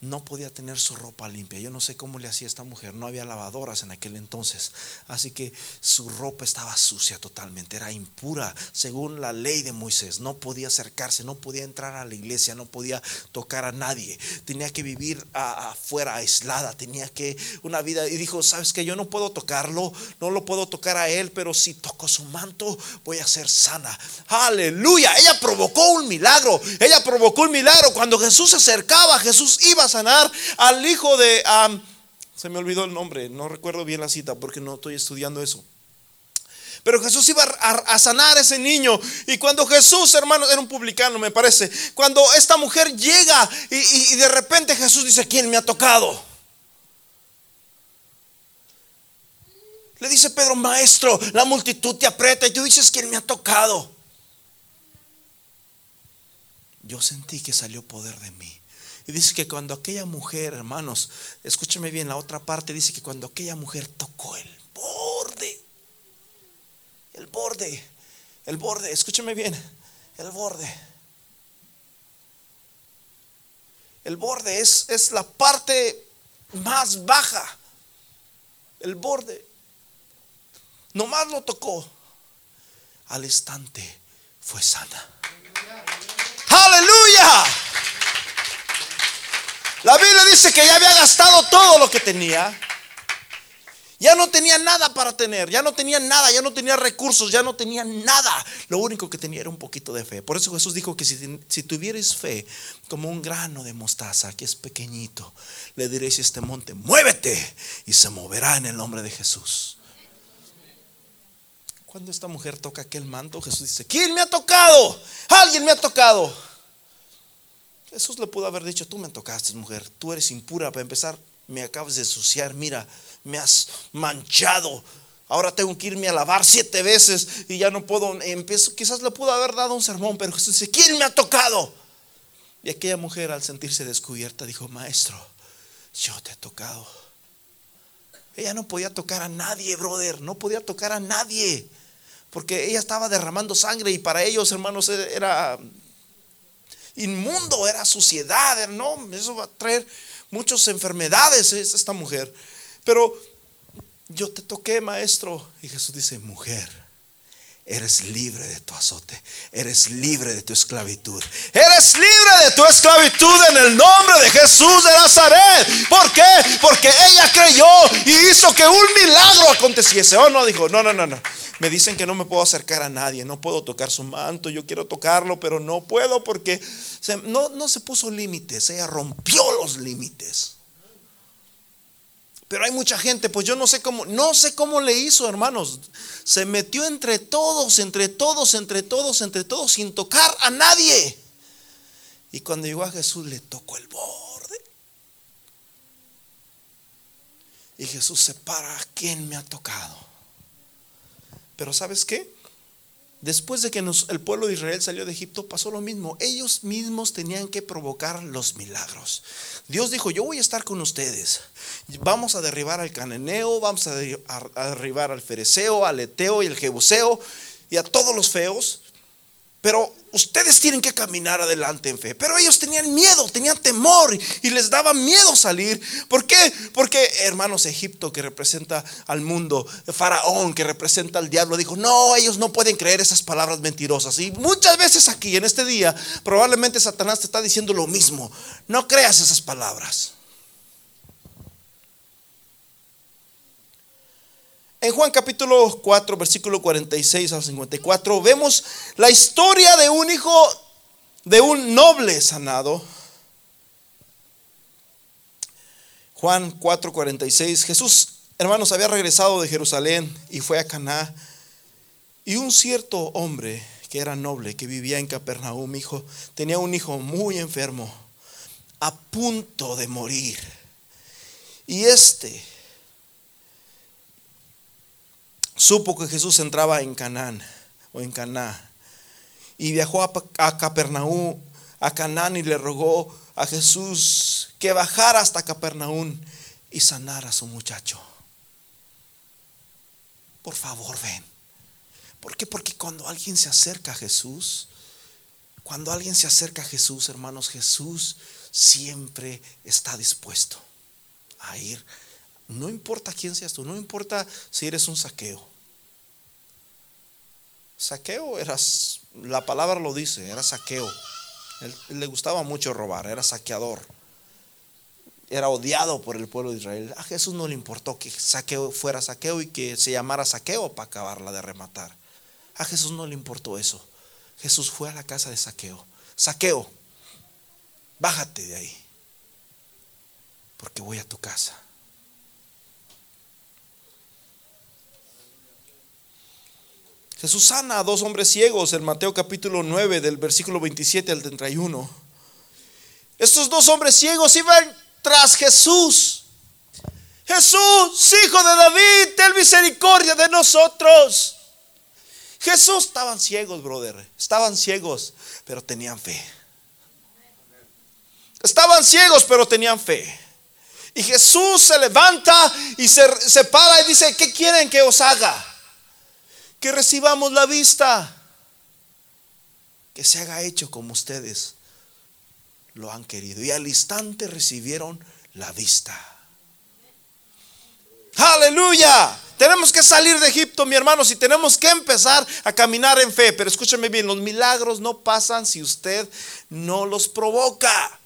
no podía tener su ropa limpia. Yo no sé cómo le hacía esta mujer. No había lavadoras en aquel entonces. Así que su ropa estaba sucia totalmente. Era impura según la ley de Moisés. No podía acercarse, no podía entrar a la iglesia, no podía tocar a nadie. Tenía que vivir afuera, aislada. Tenía que una vida. Y dijo, ¿sabes que Yo no puedo tocarlo, no lo puedo tocar a él, pero si toco su manto, voy a ser sana. Aleluya. Ella provocó un milagro. Ella provocó un milagro. Cuando Jesús se acercaba, Jesús iba a sanar al hijo de... se me olvidó el nombre, no recuerdo bien la cita porque no estoy estudiando eso. Pero Jesús iba a, sanar a ese niño. Y cuando Jesús, hermano, era un publicano, me parece. Cuando esta mujer llega y, de repente Jesús dice, ¿quién me ha tocado? Le dice Pedro, maestro, la multitud te aprieta y tú dices, ¿quién me ha tocado? Yo sentí que salió poder de mí. Y dice que cuando aquella mujer, hermanos, escúcheme bien, la otra parte dice que cuando aquella mujer tocó el borde, el borde, el borde, escúcheme bien, el borde. El borde es, es la parte más baja. El borde. Nomás lo tocó. Al instante fue sana. Aleluya. La Biblia dice que ya había gastado todo lo que tenía. Ya no tenía nada para tener, ya no tenía nada, ya no tenía recursos, ya no tenía nada. Lo único que tenía era un poquito de fe. Por eso Jesús dijo que si, si fe como un grano de mostaza, que es pequeñito, le diréis a este monte, muévete y se moverá en el nombre de Jesús. Cuando esta mujer toca aquel manto, Jesús dice, ¿quién me ha tocado? Alguien me ha tocado. Jesús le pudo haber dicho, tú me tocaste, mujer, tú eres impura para empezar, me acabas de ensuciar, mira, me has manchado. Ahora tengo que irme a lavar siete veces y ya no puedo, empiezo, quizás le pudo haber dado un sermón, pero Jesús dice, ¿quién me ha tocado? Y aquella mujer al sentirse descubierta dijo, maestro, yo te he tocado. Ella no podía tocar a nadie, brother, no podía tocar a nadie, porque ella estaba derramando sangre y para ellos, hermanos, era inmundo, era suciedad, no, eso va a traer muchas enfermedades esta mujer. Pero yo te toqué, maestro, y Jesús dice, mujer. Eres libre de tu azote. Eres libre de tu esclavitud. Eres libre de tu esclavitud en el nombre de Jesús de Nazaret. ¿Por qué? Porque ella creyó y hizo que un milagro aconteciese. Oh, no, dijo, no, no, no, no. Me dicen que no me puedo acercar a nadie, no puedo tocar su manto, yo quiero tocarlo, pero no puedo porque no, no se puso límites, ella rompió los límites. Pero hay mucha gente, pues yo no sé cómo, no sé cómo le hizo, hermanos. Se metió entre todos, entre todos, entre todos, entre todos, sin tocar a nadie. Y cuando llegó a Jesús le tocó el borde. Y Jesús se para, ¿a quién me ha tocado? Pero ¿sabes qué? Después de que el pueblo de Israel salió de Egipto, pasó lo mismo. Ellos mismos tenían que provocar los milagros. Dios dijo, yo voy a estar con ustedes. Vamos a derribar al cananeo, vamos a derribar al fereceo, al eteo y al jebuseo y a todos los feos. Pero ustedes tienen que caminar adelante en fe. Pero ellos tenían miedo, tenían temor y les daba miedo salir. ¿Por qué? Porque, hermanos, Egipto que representa al mundo, Faraón que representa al diablo, dijo, no, ellos no pueden creer esas palabras mentirosas. Y muchas veces aquí, en este día, probablemente Satanás te está diciendo lo mismo. No creas esas palabras. En Juan capítulo 4, versículo 46 al 54, vemos la historia de un hijo de un noble sanado. Juan 4:46. Jesús, hermanos, había regresado de Jerusalén y fue a Caná. Y un cierto hombre que era noble, que vivía en Capernaum, hijo, tenía un hijo muy enfermo, a punto de morir. Y este supo que Jesús entraba en Canaán o en Caná y viajó a, a a Canaán y le rogó a Jesús que bajara hasta Capernaum y sanara a su muchacho. Por favor, ven. ¿Por qué? Porque cuando alguien se acerca a Jesús, cuando alguien se acerca a Jesús, hermanos, Jesús siempre está dispuesto a ir. No importa quién seas tú, no importa si eres un saqueo. Saqueo eras, la palabra lo dice, era saqueo. Él, le gustaba mucho robar, era saqueador. Era odiado por el pueblo de Israel. A Jesús no le importó que saqueo fuera saqueo y que se llamara saqueo para acabarla de rematar. A Jesús no le importó eso. Jesús fue a la casa de saqueo. Saqueo, bájate de ahí, porque voy a tu casa. Jesús sana a dos hombres ciegos en Mateo capítulo 9 del versículo 27 al 31. Estos dos hombres ciegos iban tras Jesús. Jesús, hijo de David, ten misericordia de nosotros. Jesús estaban ciegos, brother. Estaban ciegos, pero tenían fe. Estaban ciegos, pero tenían fe. Y Jesús se levanta y se, se para y dice, ¿qué quieren que os haga? Que recibamos la vista, que se haga hecho como ustedes lo han querido. Y al instante recibieron la vista. Aleluya. Tenemos que salir de Egipto, mi hermano, y tenemos que empezar a caminar en fe. Pero escúcheme bien, los milagros no pasan si usted no los provoca.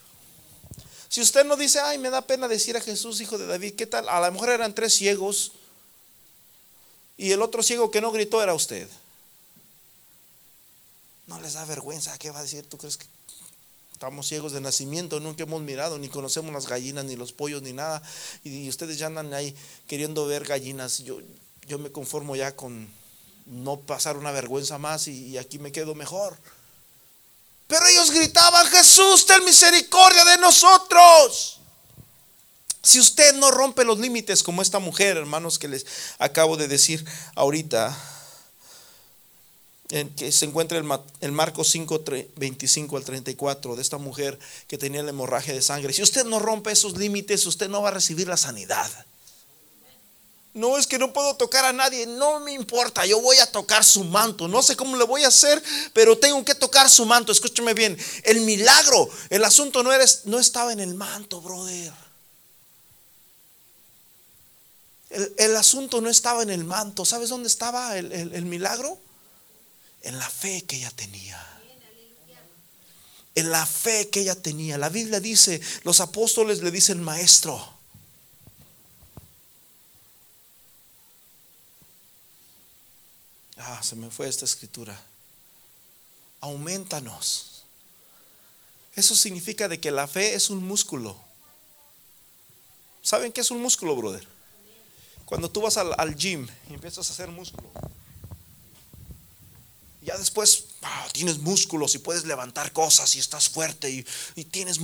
Si usted no dice, ay, me da pena decir a Jesús, hijo de David, ¿qué tal? A lo mejor eran tres ciegos y el otro ciego que no gritó era usted. No les da vergüenza. ¿Qué va a decir? ¿Tú crees que estamos ciegos de nacimiento? Nunca hemos mirado, ni conocemos las gallinas, ni los pollos, ni nada. Y, ustedes ya andan ahí queriendo ver gallinas. Yo, yo me conformo ya con no pasar una vergüenza más y, y aquí me quedo mejor. Pero ellos gritaban, Jesús, ten misericordia de nosotros. Si usted no rompe los límites como esta mujer, hermanos, que les acabo de decir ahorita, en que se encuentra el, el Marcos 5, 25 al 34 de esta mujer que tenía la hemorragia de sangre. Si usted no rompe esos límites, usted no va a recibir la sanidad. No es que no puedo tocar a nadie, no me importa, yo voy a tocar su manto. No sé cómo le voy a hacer, pero tengo que tocar su manto. Escúcheme bien, el milagro, el asunto no, eres, no estaba en el manto, brother. El, asunto no estaba en el manto. ¿Sabes dónde estaba el, el milagro? En la fe que ella tenía. En la fe que ella tenía. La Biblia dice, los apóstoles le dicen maestro. Ah, se me fue esta escritura. Aumentanos. Eso significa de que la fe es un músculo. ¿Saben qué es un músculo, brother? Cuando tú vas al, gym y empiezas a hacer músculo, ya después ah, tienes músculos y puedes levantar cosas y estás fuerte y, y tienes,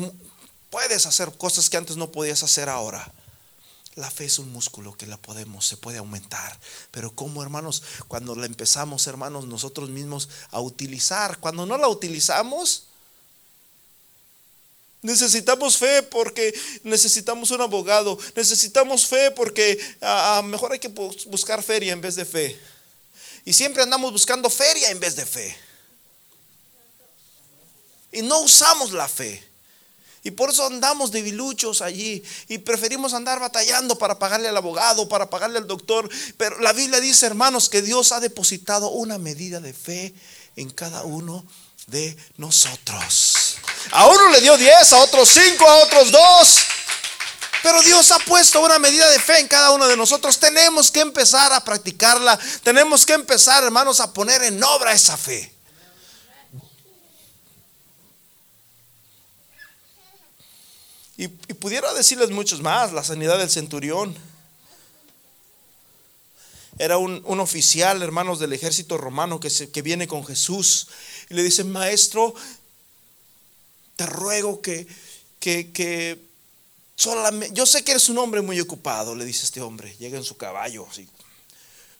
puedes hacer cosas que antes no podías hacer ahora. La fe es un músculo que la podemos, se puede aumentar. Pero como hermanos, cuando la empezamos, hermanos, nosotros mismos a utilizar, cuando no la utilizamos, Necesitamos fe porque necesitamos un abogado. Necesitamos fe porque a, mejor hay que buscar feria en vez de fe. Y siempre andamos buscando feria en vez de fe. Y no usamos la fe. Y por eso andamos debiluchos allí y preferimos andar batallando para pagarle al abogado, para pagarle al doctor. Pero la Biblia dice, hermanos, que Dios ha depositado una medida de fe en cada uno de nosotros. A uno le dio 10, a otros 5, a otros 2. Pero Dios ha puesto una medida de fe en cada uno de nosotros. Tenemos que empezar a practicarla. Tenemos que empezar, hermanos, a poner en obra esa fe. Y, pudiera decirles muchos más, la sanidad del centurión. Era un, oficial, hermanos, del ejército romano que, se, que viene con Jesús y le dice, maestro, te ruego que, que, que solamente, yo sé que eres un hombre muy ocupado, le dice este hombre, llega en su caballo, así,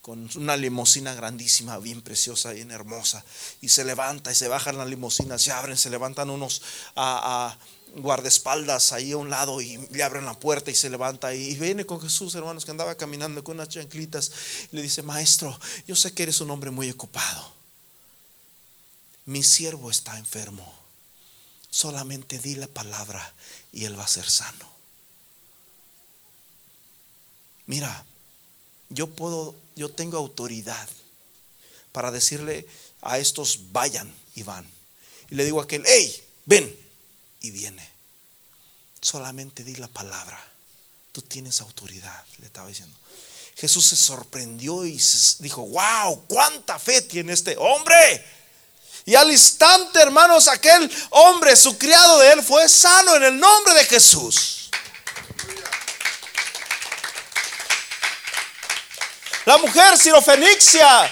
con una limusina grandísima, bien preciosa, bien hermosa, y se levanta y se bajan las limusinas, se abren, se levantan unos a guardaespaldas ahí a un lado y le abren la puerta y se levanta y viene con Jesús, hermanos, que andaba caminando con unas chanclitas. Y le dice, maestro, yo sé que eres un hombre muy ocupado. Mi siervo está enfermo. Solamente di la palabra y él va a ser sano. Mira, yo puedo, yo tengo autoridad para decirle a estos vayan y van. Y le digo a aquel, hey, ven, y viene. Solamente di la palabra. Tú tienes autoridad, le estaba diciendo. Jesús se sorprendió y dijo, wow, cuánta fe tiene este hombre. Y al instante, hermanos, aquel hombre, su criado de él, fue sano en el nombre de Jesús. La mujer sirofenixia,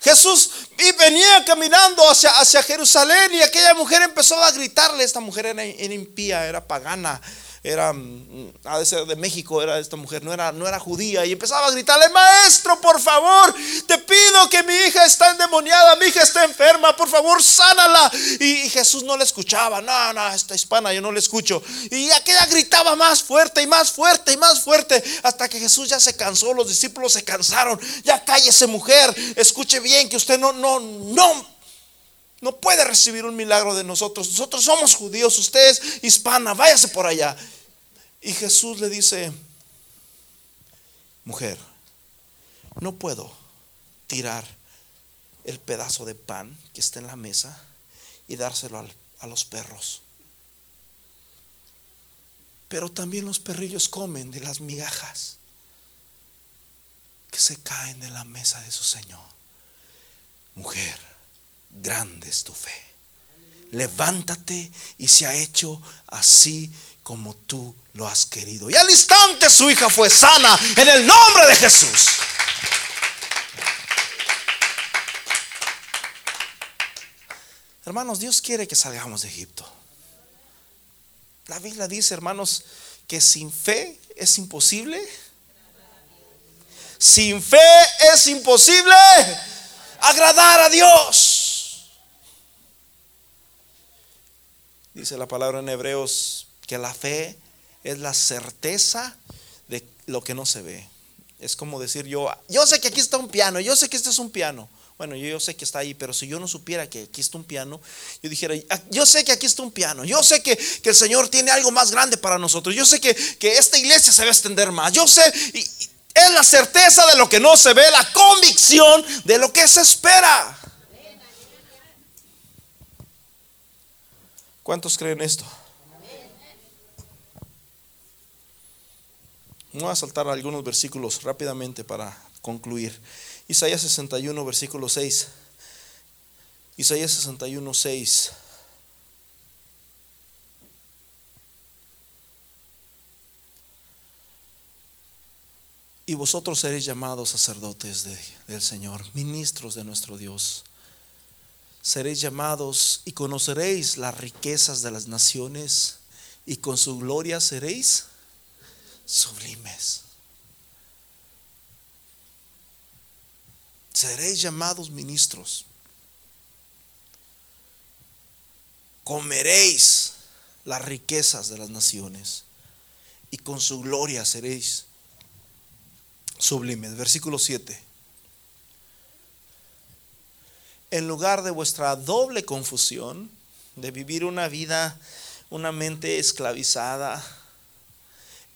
Jesús y venía caminando hacia, hacia Jerusalén y aquella mujer empezó a gritarle, esta mujer era, era impía, era pagana, era, mm, de ser de México, era esta mujer, no era, no era judía, y empezaba a gritarle, maestro, por favor, te pido que mi hija está endemoniada, mi hija está enferma, por favor, sánala. Y, Jesús no le escuchaba, no, no, esta hispana yo no le escucho. Y aquella gritaba más fuerte y más fuerte y más fuerte, hasta que Jesús ya se cansó, los discípulos se cansaron, ya cállese mujer, escuche bien que usted no, no, no no puede recibir un milagro de nosotros. Nosotros somos judíos, usted es hispana, váyase por allá. Y Jesús le dice, mujer, no puedo tirar el pedazo de pan que está en la mesa y dárselo a los perros. Pero también los perrillos comen de las migajas que se caen de la mesa de su Señor. Mujer, grande es tu fe. Levántate y se ha hecho así como tú lo has querido. Y al instante su hija fue sana en el nombre de Jesús. Hermanos, Dios quiere que salgamos de Egipto. La Biblia dice, hermanos, que sin fe es imposible. Sin fe es imposible agradar a Dios. Dice la palabra en Hebreos que la fe es la certeza de lo que no se ve. Es como decir yo, yo sé que aquí está un piano, yo sé que este es un piano. Bueno, yo, sé que está ahí, pero si yo no supiera que aquí está un piano, yo dijera, ah, yo sé que aquí está un piano, yo sé que, el Señor tiene algo más grande para nosotros, yo sé que, que esta iglesia se va a extender más, yo sé, y, es la certeza de lo que no se ve, la convicción de lo que se espera. ¿Cuántos creen esto? Voy a saltar algunos versículos rápidamente para concluir. Isaías 61, versículo 6. Isaías 61, 6. Y vosotros seréis llamados sacerdotes del Señor, ministros de nuestro Dios seréis llamados y conoceréis las riquezas de las naciones y con su gloria seréis sublimes. Seréis llamados ministros. Comeréis las riquezas de las naciones y con su gloria seréis sublimes. Versículo 7 en lugar de vuestra doble confusión, de vivir una vida, una mente esclavizada,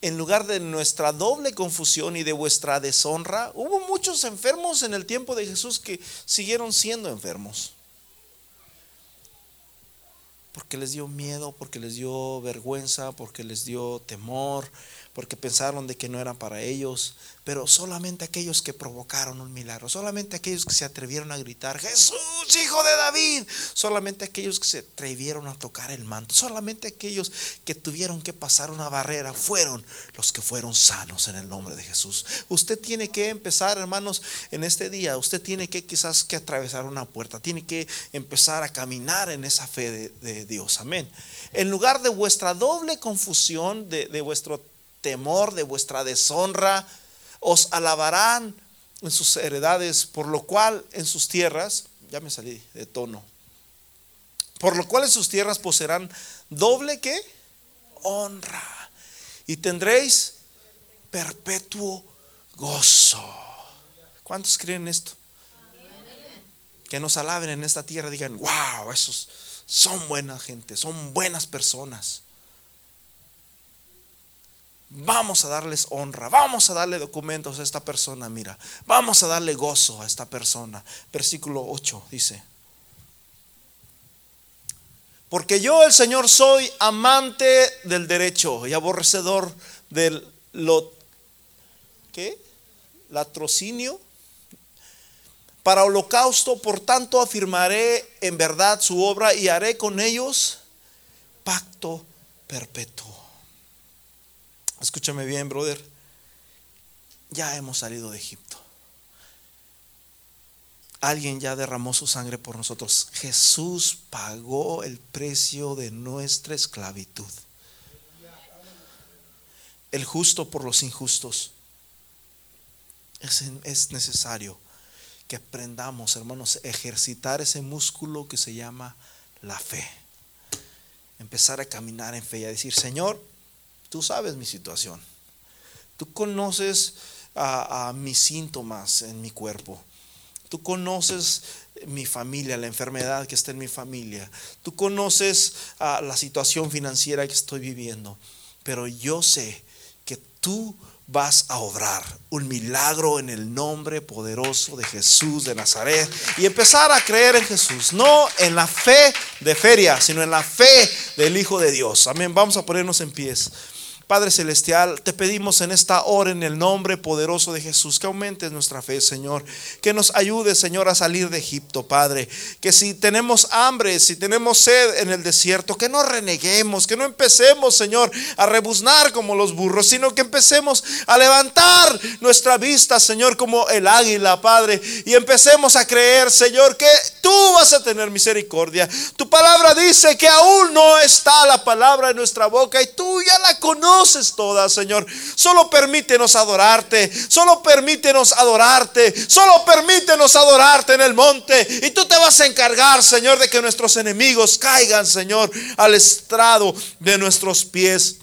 en lugar de nuestra doble confusión y de vuestra deshonra, hubo muchos enfermos en el tiempo de Jesús que siguieron siendo enfermos. Porque les dio miedo, porque les dio vergüenza, porque les dio temor, porque pensaron de que no era para ellos, pero solamente aquellos que provocaron un milagro, solamente aquellos que se atrevieron a gritar, Jesús, hijo de David, solamente aquellos que se atrevieron a tocar el manto, solamente aquellos que tuvieron que pasar una barrera, fueron los que fueron sanos en el nombre de Jesús. Usted tiene que empezar, hermanos, en este día, usted tiene que quizás que atravesar una puerta, tiene que empezar a caminar en esa fe de, Dios, amén. En lugar de vuestra doble confusión, de, de vuestro temor, de vuestra deshonra, os alabarán en sus heredades, por lo cual en sus tierras, ya me salí de tono, por lo cual en sus tierras poseerán doble que honra y tendréis perpetuo gozo. ¿Cuántos creen esto? Que nos alaben en esta tierra, digan, wow, esos son buena gente, son buenas personas. Vamos a darles honra, vamos a darle documentos a esta persona, mira, vamos a darle gozo a esta persona. Versículo 8 dice, porque yo el Señor soy amante del derecho y aborrecedor del lo, ¿qué? Latrocinio. Para holocausto, por tanto, afirmaré en verdad su obra y haré con ellos pacto perpetuo. Escúchame bien, brother. Ya hemos salido de Egipto. Alguien ya derramó su sangre por nosotros. Jesús pagó el precio de nuestra esclavitud. El justo por los injustos. Es, es necesario que aprendamos, hermanos, a ejercitar ese músculo que se llama la fe. Empezar a caminar en fe y a decir, Señor, Tú sabes mi situación. Tú conoces a, mis síntomas en mi cuerpo. Tú conoces mi familia, la enfermedad que está en mi familia. Tú conoces la situación financiera que estoy viviendo. Pero yo sé que tú vas a obrar un milagro en el nombre poderoso de Jesús de Nazaret y empezar a creer en Jesús, no en la fe de feria, sino en la fe del Hijo de Dios. Amén. Vamos a ponernos en pies. Padre Celestial, te pedimos en esta hora, en el nombre poderoso de Jesús, que aumentes nuestra fe, Señor. Que nos ayude, Señor, a salir de Egipto, Padre. Que si tenemos hambre, si tenemos sed en el desierto, que no reneguemos, que no empecemos, Señor, a rebuznar como los burros, sino que empecemos a levantar nuestra vista, Señor, como el águila, Padre. Y empecemos a creer, Señor, que tú vas a tener misericordia. Tu palabra dice que aún no está la palabra en nuestra boca y tú ya la conoces conoces todas, Señor. Solo permítenos adorarte. Solo permítenos adorarte. Solo permítenos adorarte en el monte. Y tú te vas a encargar, Señor, de que nuestros enemigos caigan, Señor, al estrado de nuestros pies.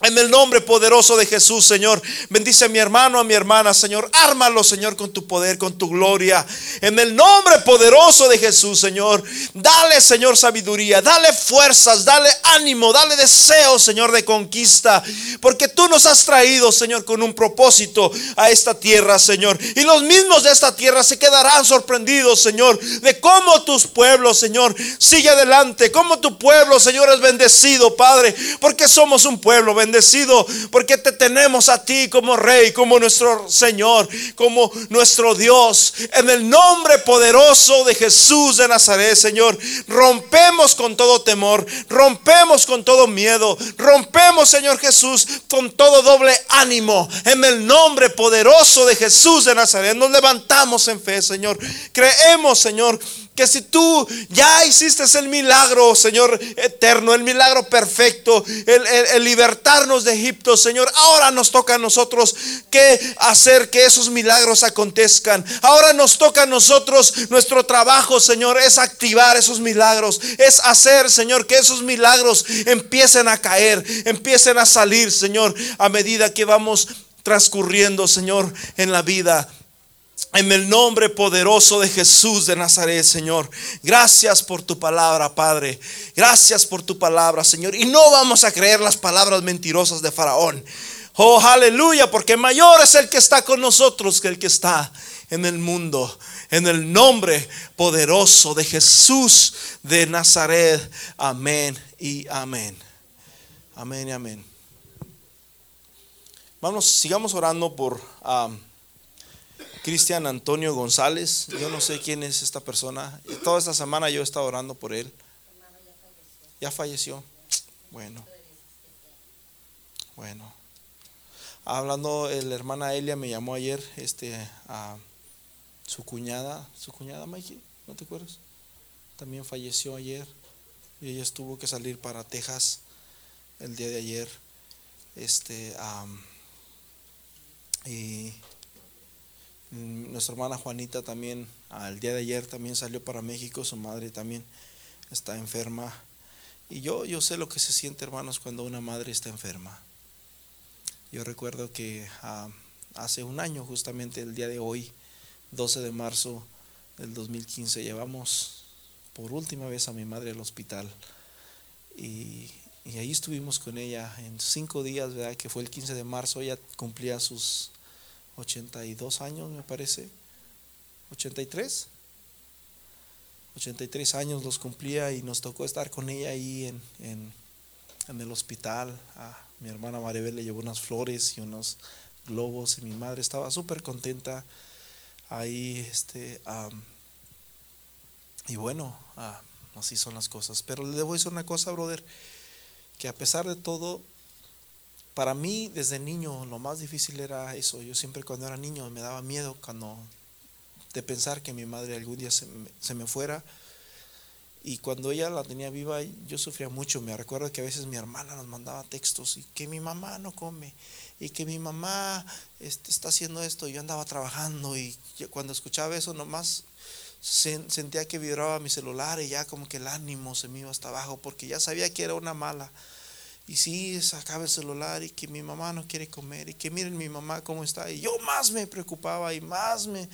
En el nombre poderoso de Jesús, Señor, bendice a mi hermano, a mi hermana, Señor. Ármalo, Señor, con tu poder, con tu gloria. En el nombre poderoso de Jesús, Señor. Dale, Señor, sabiduría. Dale fuerzas, dale ánimo, dale deseo, Señor, de conquista. Porque tú nos has traído, Señor, con un propósito a esta tierra, Señor. Y los mismos de esta tierra se quedarán sorprendidos, Señor, de cómo tus pueblos, Señor, sigue adelante. Cómo tu pueblo, Señor, es bendecido, Padre. Porque somos un pueblo bendecido bendecido porque te tenemos a ti como Rey, como nuestro Señor, como nuestro Dios. En el nombre poderoso de Jesús de Nazaret, Señor, rompemos con todo temor, rompemos con todo miedo, rompemos, Señor Jesús, con todo doble ánimo. En el nombre poderoso de Jesús de Nazaret, nos levantamos en fe, Señor. Creemos, Señor, que si tú ya hiciste el milagro, Señor eterno, el milagro perfecto, el, libertarnos de Egipto, Señor, ahora nos toca a nosotros que hacer que esos milagros acontezcan. Ahora nos toca a nosotros, nuestro trabajo, Señor, es activar esos milagros, es hacer, Señor, que esos milagros empiecen a caer, empiecen a salir, Señor, a medida que vamos transcurriendo, Señor, en la vida en el nombre poderoso de Jesús de Nazaret, Señor. Gracias por tu palabra, Padre. Gracias por tu palabra, Señor. Y no vamos a creer las palabras mentirosas de Faraón. Oh, aleluya, porque mayor es el que está con nosotros que el que está en el mundo. En el nombre poderoso de Jesús de Nazaret. Amén y amén. Amén y amén. Vamos, sigamos orando por Cristian Antonio González. Yo no sé quién es esta persona. Toda esta semana yo he estado orando por él. Ya falleció. Bueno. Bueno. Hablando, la hermana Elia me llamó ayer, este, a su cuñada, su cuñada Mikey, ¿no te acuerdas? También falleció ayer y ella tuvo que salir para Texas el día de ayer. Este, y nuestra hermana Juanita también, al día de ayer también salió para México, su madre también está enferma. Y yo, yo sé lo que se siente, hermanos, cuando una madre está enferma. Yo recuerdo que hace un año, justamente el día de hoy, 12 de marzo del 2015, llevamos por última vez a mi madre al hospital. Y, y ahí estuvimos con ella en cinco días, ¿verdad? Que fue el 15 de marzo, ella cumplía sus 82 años, me parece. 83. 83 años los cumplía y nos tocó estar con ella ahí en, en, en el hospital. Mi hermana Maribel le llevó unas flores y unos globos y mi madre estaba súper contenta ahí. Este, y bueno, así son las cosas. Pero le debo decir una cosa, brother, que a pesar de todo, para mí desde niño lo más difícil era eso. Yo siempre cuando era niño me daba miedo cuando de pensar que mi madre algún día se me, fuera. Y cuando ella la tenía viva, yo sufría mucho. Me recuerdo que a veces mi hermana nos mandaba textos y que mi mamá no come y que mi mamá este, está haciendo esto. Yo andaba trabajando y cuando escuchaba eso nomás sentía que vibraba mi celular y ya como que el ánimo se me iba hasta abajo porque ya sabía que era una mala. Y sí, sacaba el celular y que mi mamá no quiere comer y que miren mi mamá cómo está. Y yo más me preocupaba y más me,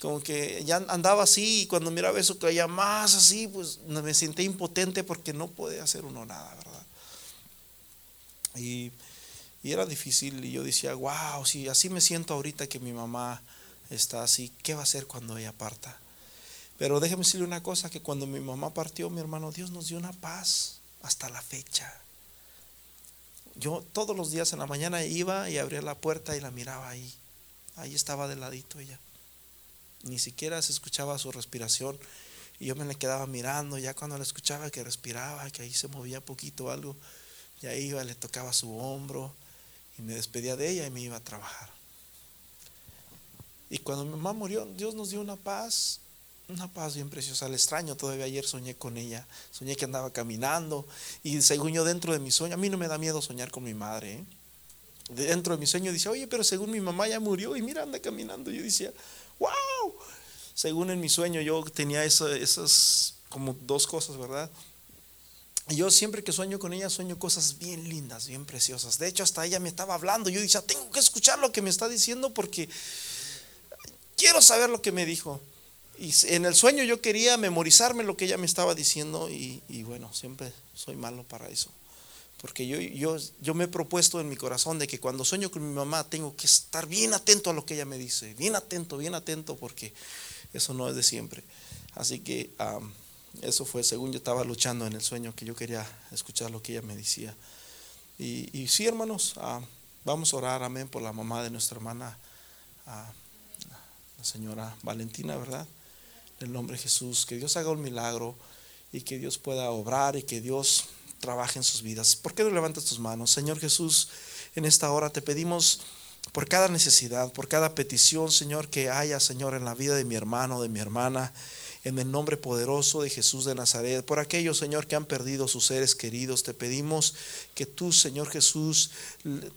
como que ya andaba así y cuando miraba eso ya más así, pues me sentía impotente porque no podía hacer uno nada, ¿verdad? Y, y era difícil y yo decía, wow, si así me siento ahorita que mi mamá está así, ¿qué va a hacer cuando ella parta? Pero déjeme decirle una cosa, que cuando mi mamá partió, mi hermano, Dios nos dio una paz hasta la fecha. Yo todos los días en la mañana iba y abría la puerta y la miraba ahí. Ahí estaba de ladito ella. Ni siquiera se escuchaba su respiración. Y yo me le quedaba mirando, ya cuando la escuchaba que respiraba, que ahí se movía poquito algo, ya iba, le tocaba su hombro y me despedía de ella y me iba a trabajar. Y cuando mi mamá murió, Dios nos dio una paz, una paz bien preciosa. Al extraño, todavía ayer soñé con ella. Soñé que andaba caminando. Y según yo, dentro de mi sueño, a mí no me da miedo soñar con mi madre. ¿eh? Dentro de mi sueño dice, oye, pero según mi mamá ya murió y mira, anda caminando. Yo decía, wow. Según en mi sueño, yo tenía esas como dos cosas, ¿verdad? Y yo siempre que sueño con ella, sueño cosas bien lindas, bien preciosas. De hecho, hasta ella me estaba hablando. Yo decía, tengo que escuchar lo que me está diciendo porque quiero saber lo que me dijo. Y en el sueño yo quería memorizarme lo que ella me estaba diciendo y, bueno, siempre soy malo para eso. Porque yo, yo, yo me he propuesto en mi corazón de que cuando sueño con mi mamá tengo que estar bien atento a lo que ella me dice, bien atento, bien atento, porque eso no es de siempre. Así que eso fue según yo estaba luchando en el sueño, que yo quería escuchar lo que ella me decía. Y, sí, hermanos, vamos a orar, amén, por la mamá de nuestra hermana la señora Valentina, ¿verdad? El nombre de Jesús, que Dios haga un milagro y que Dios pueda obrar y que Dios trabaje en sus vidas. ¿Por qué no levantas tus manos? Señor Jesús, en esta hora te pedimos por cada necesidad, por cada petición, Señor, que haya, Señor, en la vida de mi hermano, de mi hermana en el nombre poderoso de Jesús de Nazaret. Por aquellos, Señor, que han perdido sus seres queridos, te pedimos que tú, Señor Jesús,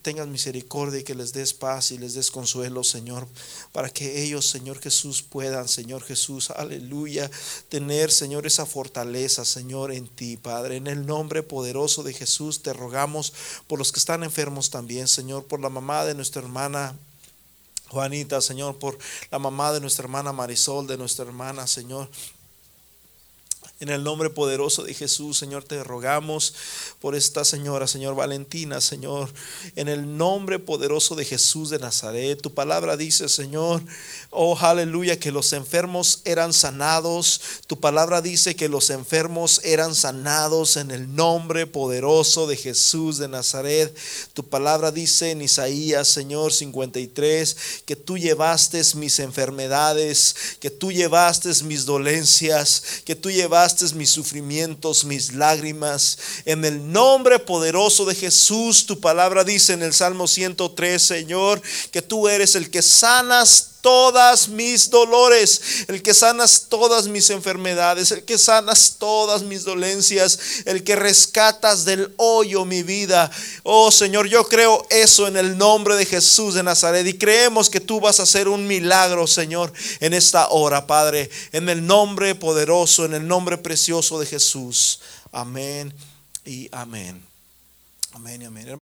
tengas misericordia y que les des paz y les des consuelo, Señor, para que ellos, Señor Jesús, puedan, Señor Jesús, aleluya, tener, Señor, esa fortaleza, Señor, en ti, Padre. En el nombre poderoso de Jesús te rogamos por los que están enfermos también, Señor, por la mamá de nuestra hermana. Juanita, Señor, por la mamá de nuestra hermana Marisol, de nuestra hermana, Señor. En el nombre poderoso de Jesús, Señor, te rogamos por esta señora, Señor Valentina, Señor. En el nombre poderoso de Jesús de Nazaret, tu palabra dice, Señor, oh aleluya, que los enfermos eran sanados. Tu palabra dice que los enfermos eran sanados en el nombre poderoso de Jesús de Nazaret. Tu palabra dice en Isaías, Señor 53, que tú llevaste mis enfermedades, que tú llevaste mis dolencias, que tú llevaste mis sufrimientos, mis lágrimas. En el nombre poderoso de Jesús, tu palabra dice en el Salmo 103, Señor, que tú eres el que sanas todas mis dolores, el que sanas todas mis enfermedades, el que sanas todas mis dolencias, el que rescatas del hoyo mi vida. Oh Señor, yo creo eso en el nombre de Jesús de Nazaret y creemos que tú vas a hacer un milagro, Señor, en esta hora, Padre, en el nombre poderoso, en el nombre precioso de Jesús. Amén y amén. Amén y amén.